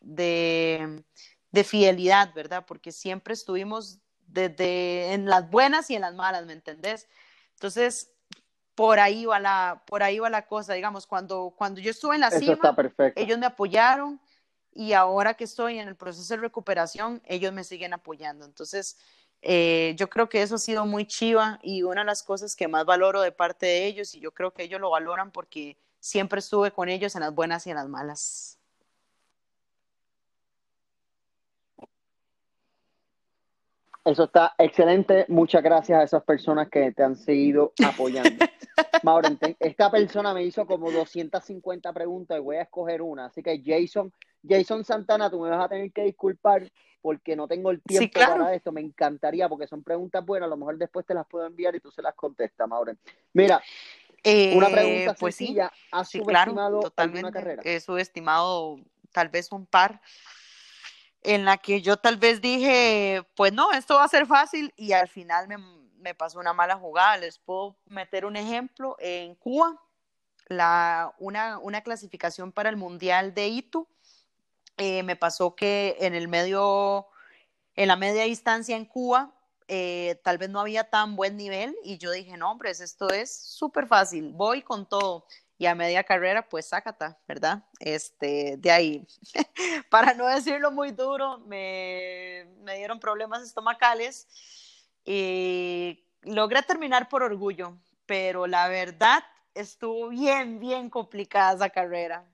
de, de fidelidad, ¿verdad? Porque siempre estuvimos desde en las buenas y en las malas, ¿me entendés? Entonces, por ahí va la, por ahí va la cosa, digamos, cuando, cuando yo estuve en la cima, ellos me apoyaron y ahora que estoy en el proceso de recuperación, ellos me siguen apoyando. Entonces, eh, yo creo que eso ha sido muy chiva y una de las cosas que más valoro de parte de ellos y yo creo que ellos lo valoran porque siempre estuve con ellos en las buenas y en las malas. Eso está excelente. Muchas gracias a esas personas que te han seguido apoyando. Maureen, esta persona me hizo como 250 preguntas y voy a escoger una. Así que Jason, Jason Santana, tú me vas a tener que disculpar porque no tengo el tiempo para esto. Me encantaría porque son preguntas buenas. A lo mejor después te las puedo enviar y tú se las contestas, Maureen. Mira, una pregunta eh, pues sencilla. Sí, ¿Has subestimado alguna carrera? He subestimado tal vez un par en la que yo tal vez dije, pues no, esto va a ser fácil y al final me, me pasó una mala jugada. Les puedo meter un ejemplo. En Cuba, la, una, una clasificación para el Mundial de ITU, eh, me pasó que en el medio, en la media distancia en Cuba, eh, tal vez no había tan buen nivel y yo dije, no, hombre, esto es súper fácil, voy con todo y a media carrera, pues sácata, ¿verdad? Este, de ahí, para no decirlo muy duro, me, me dieron problemas estomacales y logré terminar por orgullo, pero la verdad estuvo bien, bien complicada esa carrera.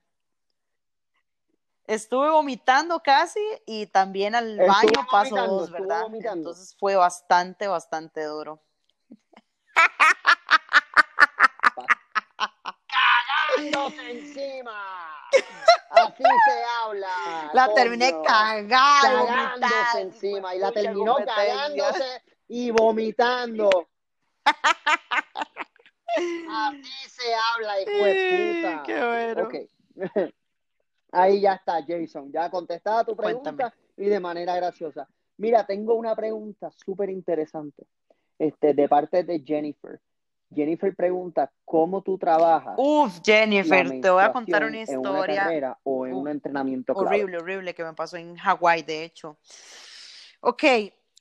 Estuve vomitando casi y también al baño paso dos, ¿verdad? Entonces fue bastante, bastante duro. encima. Así se habla. La terminé cagada. Cagándose encima. Y la terminó cagándose y vomitando. Así se habla, hijo de puta. Qué bueno. Okay. Ahí ya está, Jason. Ya contestada tu pregunta y de manera graciosa. Mira, tengo una pregunta súper interesante este, de parte de Jennifer. Jennifer pregunta, ¿cómo tú trabajas? Uf, Jennifer, te voy a contar una historia. ¿En una carrera o en un entrenamiento Horrible, horrible, que me pasó en Hawái, de hecho. Ok,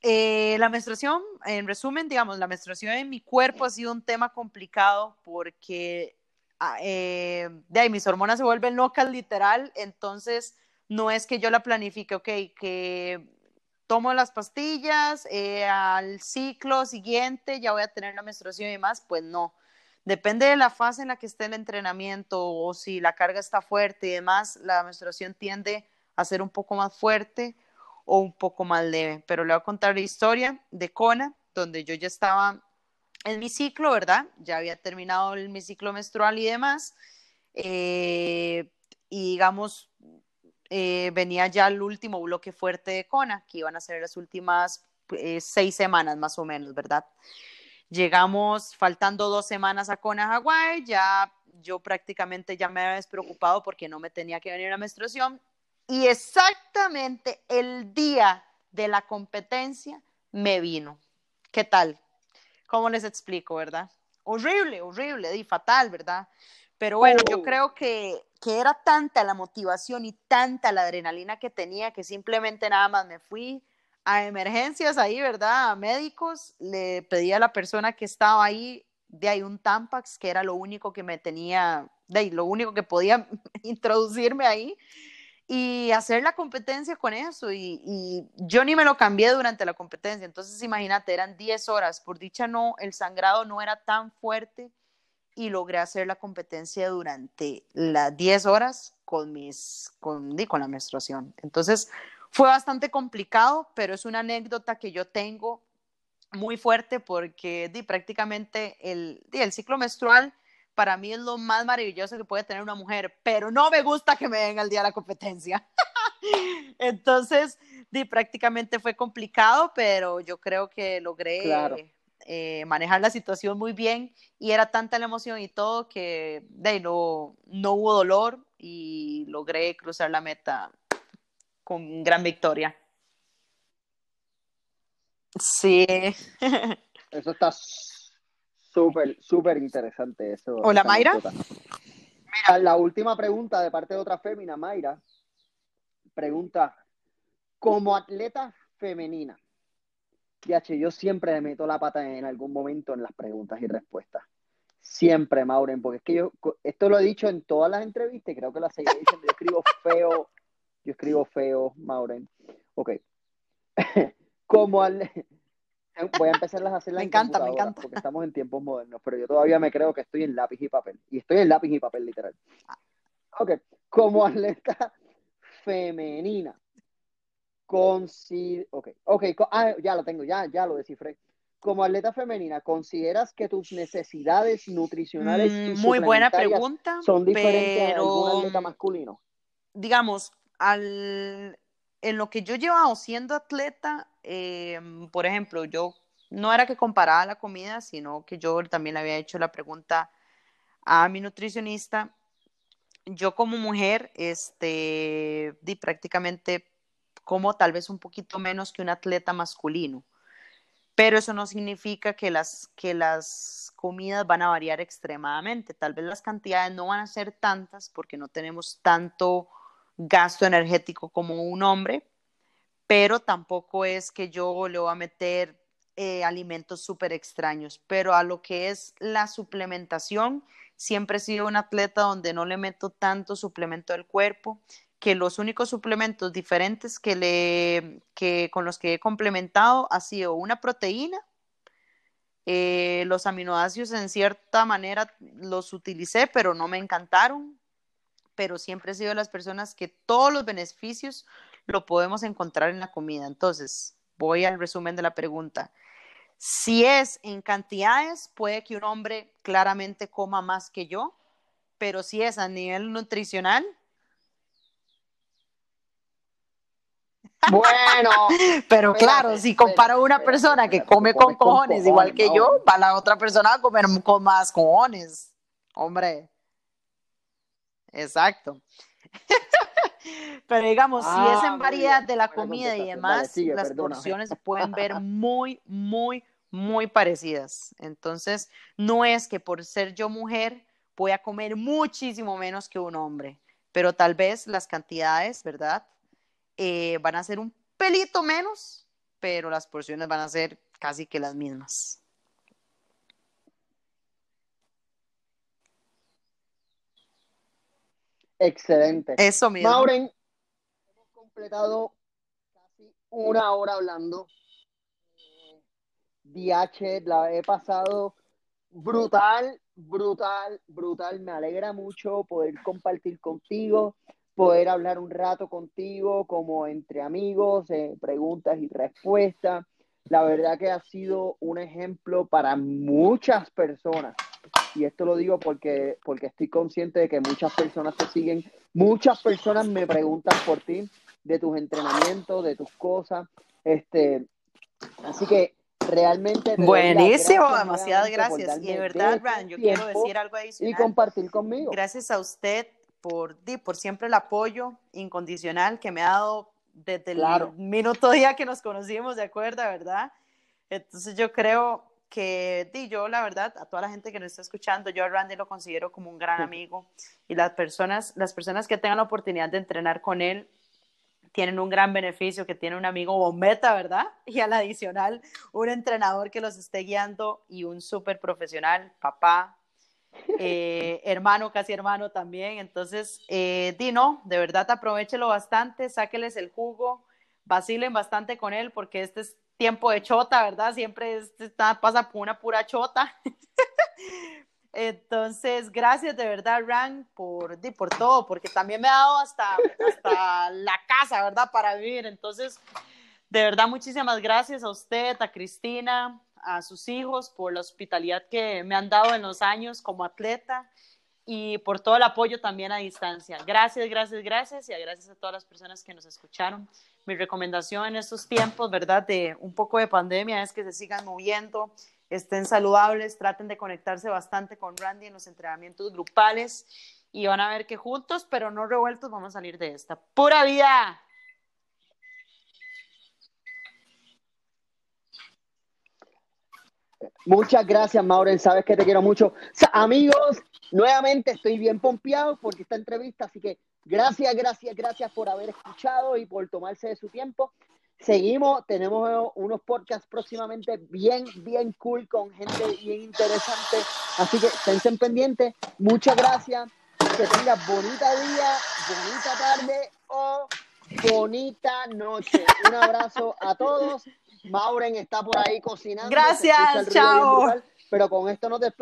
eh, la menstruación, en resumen, digamos, la menstruación en mi cuerpo ha sido un tema complicado porque eh, de ahí mis hormonas se vuelven locas, literal, entonces no es que yo la planifique, ok, que tomo las pastillas, eh, al ciclo siguiente ya voy a tener la menstruación y demás, pues no. Depende de la fase en la que esté el entrenamiento o si la carga está fuerte y demás, la menstruación tiende a ser un poco más fuerte o un poco más leve. Pero le voy a contar la historia de Kona, donde yo ya estaba en mi ciclo, ¿verdad? Ya había terminado mi ciclo menstrual y demás. Eh, y digamos, eh, venía ya el último bloque fuerte de Kona, que iban a ser las últimas eh, seis semanas más o menos, ¿verdad? Llegamos faltando dos semanas a Kona, Hawái, ya yo prácticamente ya me había despreocupado porque no me tenía que venir la menstruación y exactamente el día de la competencia me vino. ¿Qué tal? ¿Cómo les explico, verdad? Horrible, horrible, y fatal, ¿verdad? Pero bueno, yo creo que, que era tanta la motivación y tanta la adrenalina que tenía que simplemente nada más me fui a emergencias ahí, ¿verdad? A médicos, le pedí a la persona que estaba ahí de ahí un Tampax, que era lo único que me tenía, de ahí, lo único que podía introducirme ahí y hacer la competencia con eso. Y, yo ni me lo cambié durante la competencia. Entonces, imagínate, eran 10 horas. Por dicha, no, el sangrado no era tan fuerte y logré hacer la competencia durante las 10 horas con, mis, con, con la menstruación. Entonces, fue bastante complicado, pero es una anécdota que yo tengo muy fuerte porque di, prácticamente el, el ciclo menstrual para mí es lo más maravilloso que puede tener una mujer, pero no me gusta que me den al día la competencia. Entonces, di, prácticamente fue complicado, pero yo creo que logré eh, manejar la situación muy bien y era tanta la emoción y todo que de, no, no hubo dolor y logré cruzar la meta con gran victoria. Sí. Eso está Súper, súper interesante eso. Hola, Mayra. Mira, la última pregunta de parte de otra fémina, Mayra, pregunta, como atleta femenina, ya yo siempre me meto la pata en algún momento en las preguntas y respuestas. Siempre, Mauren, porque es que yo, esto lo he dicho en todas las entrevistas, creo que las seguiré diciendo, yo escribo feo, yo escribo feo, Mauren. Ok. como, al, Voy a empezar a hacer Me encanta, me encanta. Porque estamos en tiempos modernos, pero yo todavía me creo que estoy en lápiz y papel. Y estoy en lápiz y papel, literal. Ok, como atleta femenina, consider... ok, ok, ah, ya lo tengo, ya, ya lo descifré. Como atleta femenina, ¿consideras que tus necesidades nutricionales y mm, Muy buena pregunta, son diferentes pero... a un atleta masculino? Digamos, al, en lo que yo llevado siendo atleta, em, por ejemplo, yo no era que comparaba la comida, sino que yo también le había hecho la pregunta a mi nutricionista. Yo como mujer, este, di prácticamente como tal vez un poquito menos que un atleta masculino, pero eso no significa que las, que las comidas van a variar extremadamente. Tal vez las cantidades no van a ser tantas porque no tenemos tanto gasto energético como un hombre, pero tampoco es que yo le voy a meter eh, alimentos súper extraños, pero a lo que es la suplementación, siempre he sido un atleta donde no le meto tanto suplemento del cuerpo, que los únicos suplementos diferentes que le, que, con los que he complementado ha sido una proteína, eh, los aminoácidos en cierta manera los utilicé, pero no me encantaron pero siempre he sido de las personas que todos los beneficios lo podemos encontrar en la comida. Entonces, voy al resumen de la pregunta. Si es en cantidades, puede que un hombre claramente coma más que yo, pero si es a nivel nutricional. Bueno, pero claro, si comparo a una persona que come con cojones, igual que yo, va la otra persona a comer con más cojones. Hombre. Exacto. Pero digamos, si es en ah, variedad de la comida y demás, las porciones se pueden ver muy, muy, muy parecidas. Entonces, no es que por ser yo mujer voy a comer muchísimo menos que un hombre, pero tal vez las cantidades, ¿verdad? Eh, van a ser un pelito menos, pero las porciones van a ser casi que las mismas. Excelente. Eso mismo. Mauren, hemos completado casi una hora hablando. DH, la he pasado brutal, brutal, brutal. Me alegra mucho poder compartir contigo, poder hablar un rato contigo como entre amigos, eh, preguntas y respuestas. La verdad que ha sido un ejemplo para muchas personas. Y esto lo digo porque, porque estoy consciente de que muchas personas te siguen. Muchas personas me preguntan por ti, de tus entrenamientos, de tus cosas. Este, así que realmente. Buenísimo, demasiadas gracias. Y de verdad, Ran, yo quiero decir algo adicional. Y compartir conmigo. Gracias a usted por, por siempre el apoyo incondicional que me ha dado desde el minuto día que nos conocimos, ¿de acuerdo? ¿Verdad? Entonces yo creo que di, yo la verdad a toda la gente que nos está escuchando, yo a Randy lo considero como un gran amigo y las personas, las personas que tengan la oportunidad de entrenar con él tienen un gran beneficio, que tiene un amigo bombeta, ¿verdad? Y al adicional, un entrenador que los esté guiando y un súper profesional, papá, eh, hermano, casi hermano también. Entonces, eh, Dino, de verdad aprovechelo bastante, sáqueles el jugo, vacilen bastante con él, porque este es tiempo de chota, ¿verdad? Siempre está, pasa por una pura chota. Entonces, gracias de verdad, Ran, por, por todo, porque también me ha dado hasta, hasta la casa, ¿verdad? Para vivir. Entonces, de verdad, muchísimas gracias a usted, a Cristina, a sus hijos por la hospitalidad que me han dado en los años como atleta y por todo el apoyo también a distancia. Gracias, gracias, gracias y gracias a todas las personas que nos escucharon. Mi recomendación en estos tiempos, ¿verdad? De un poco de pandemia es que se sigan moviendo, estén saludables, traten de conectarse bastante con Randy en los entrenamientos grupales y van a ver que juntos, pero no revueltos, vamos a salir de esta. ¡Pura vida! Muchas gracias, Mauren. Sabes que te quiero mucho. amigos, nuevamente estoy bien pompeado porque esta entrevista, así que gracias, gracias, gracias por haber escuchado y por tomarse de su tiempo. Seguimos, tenemos unos podcasts próximamente bien, bien cool con gente bien interesante. Así que estén pendientes. Muchas gracias. Que tengas bonita día, bonita tarde o bonita noche. Un abrazo a todos. Mauren está por ahí cocinando. Gracias, chao. pero con esto nos despedimos.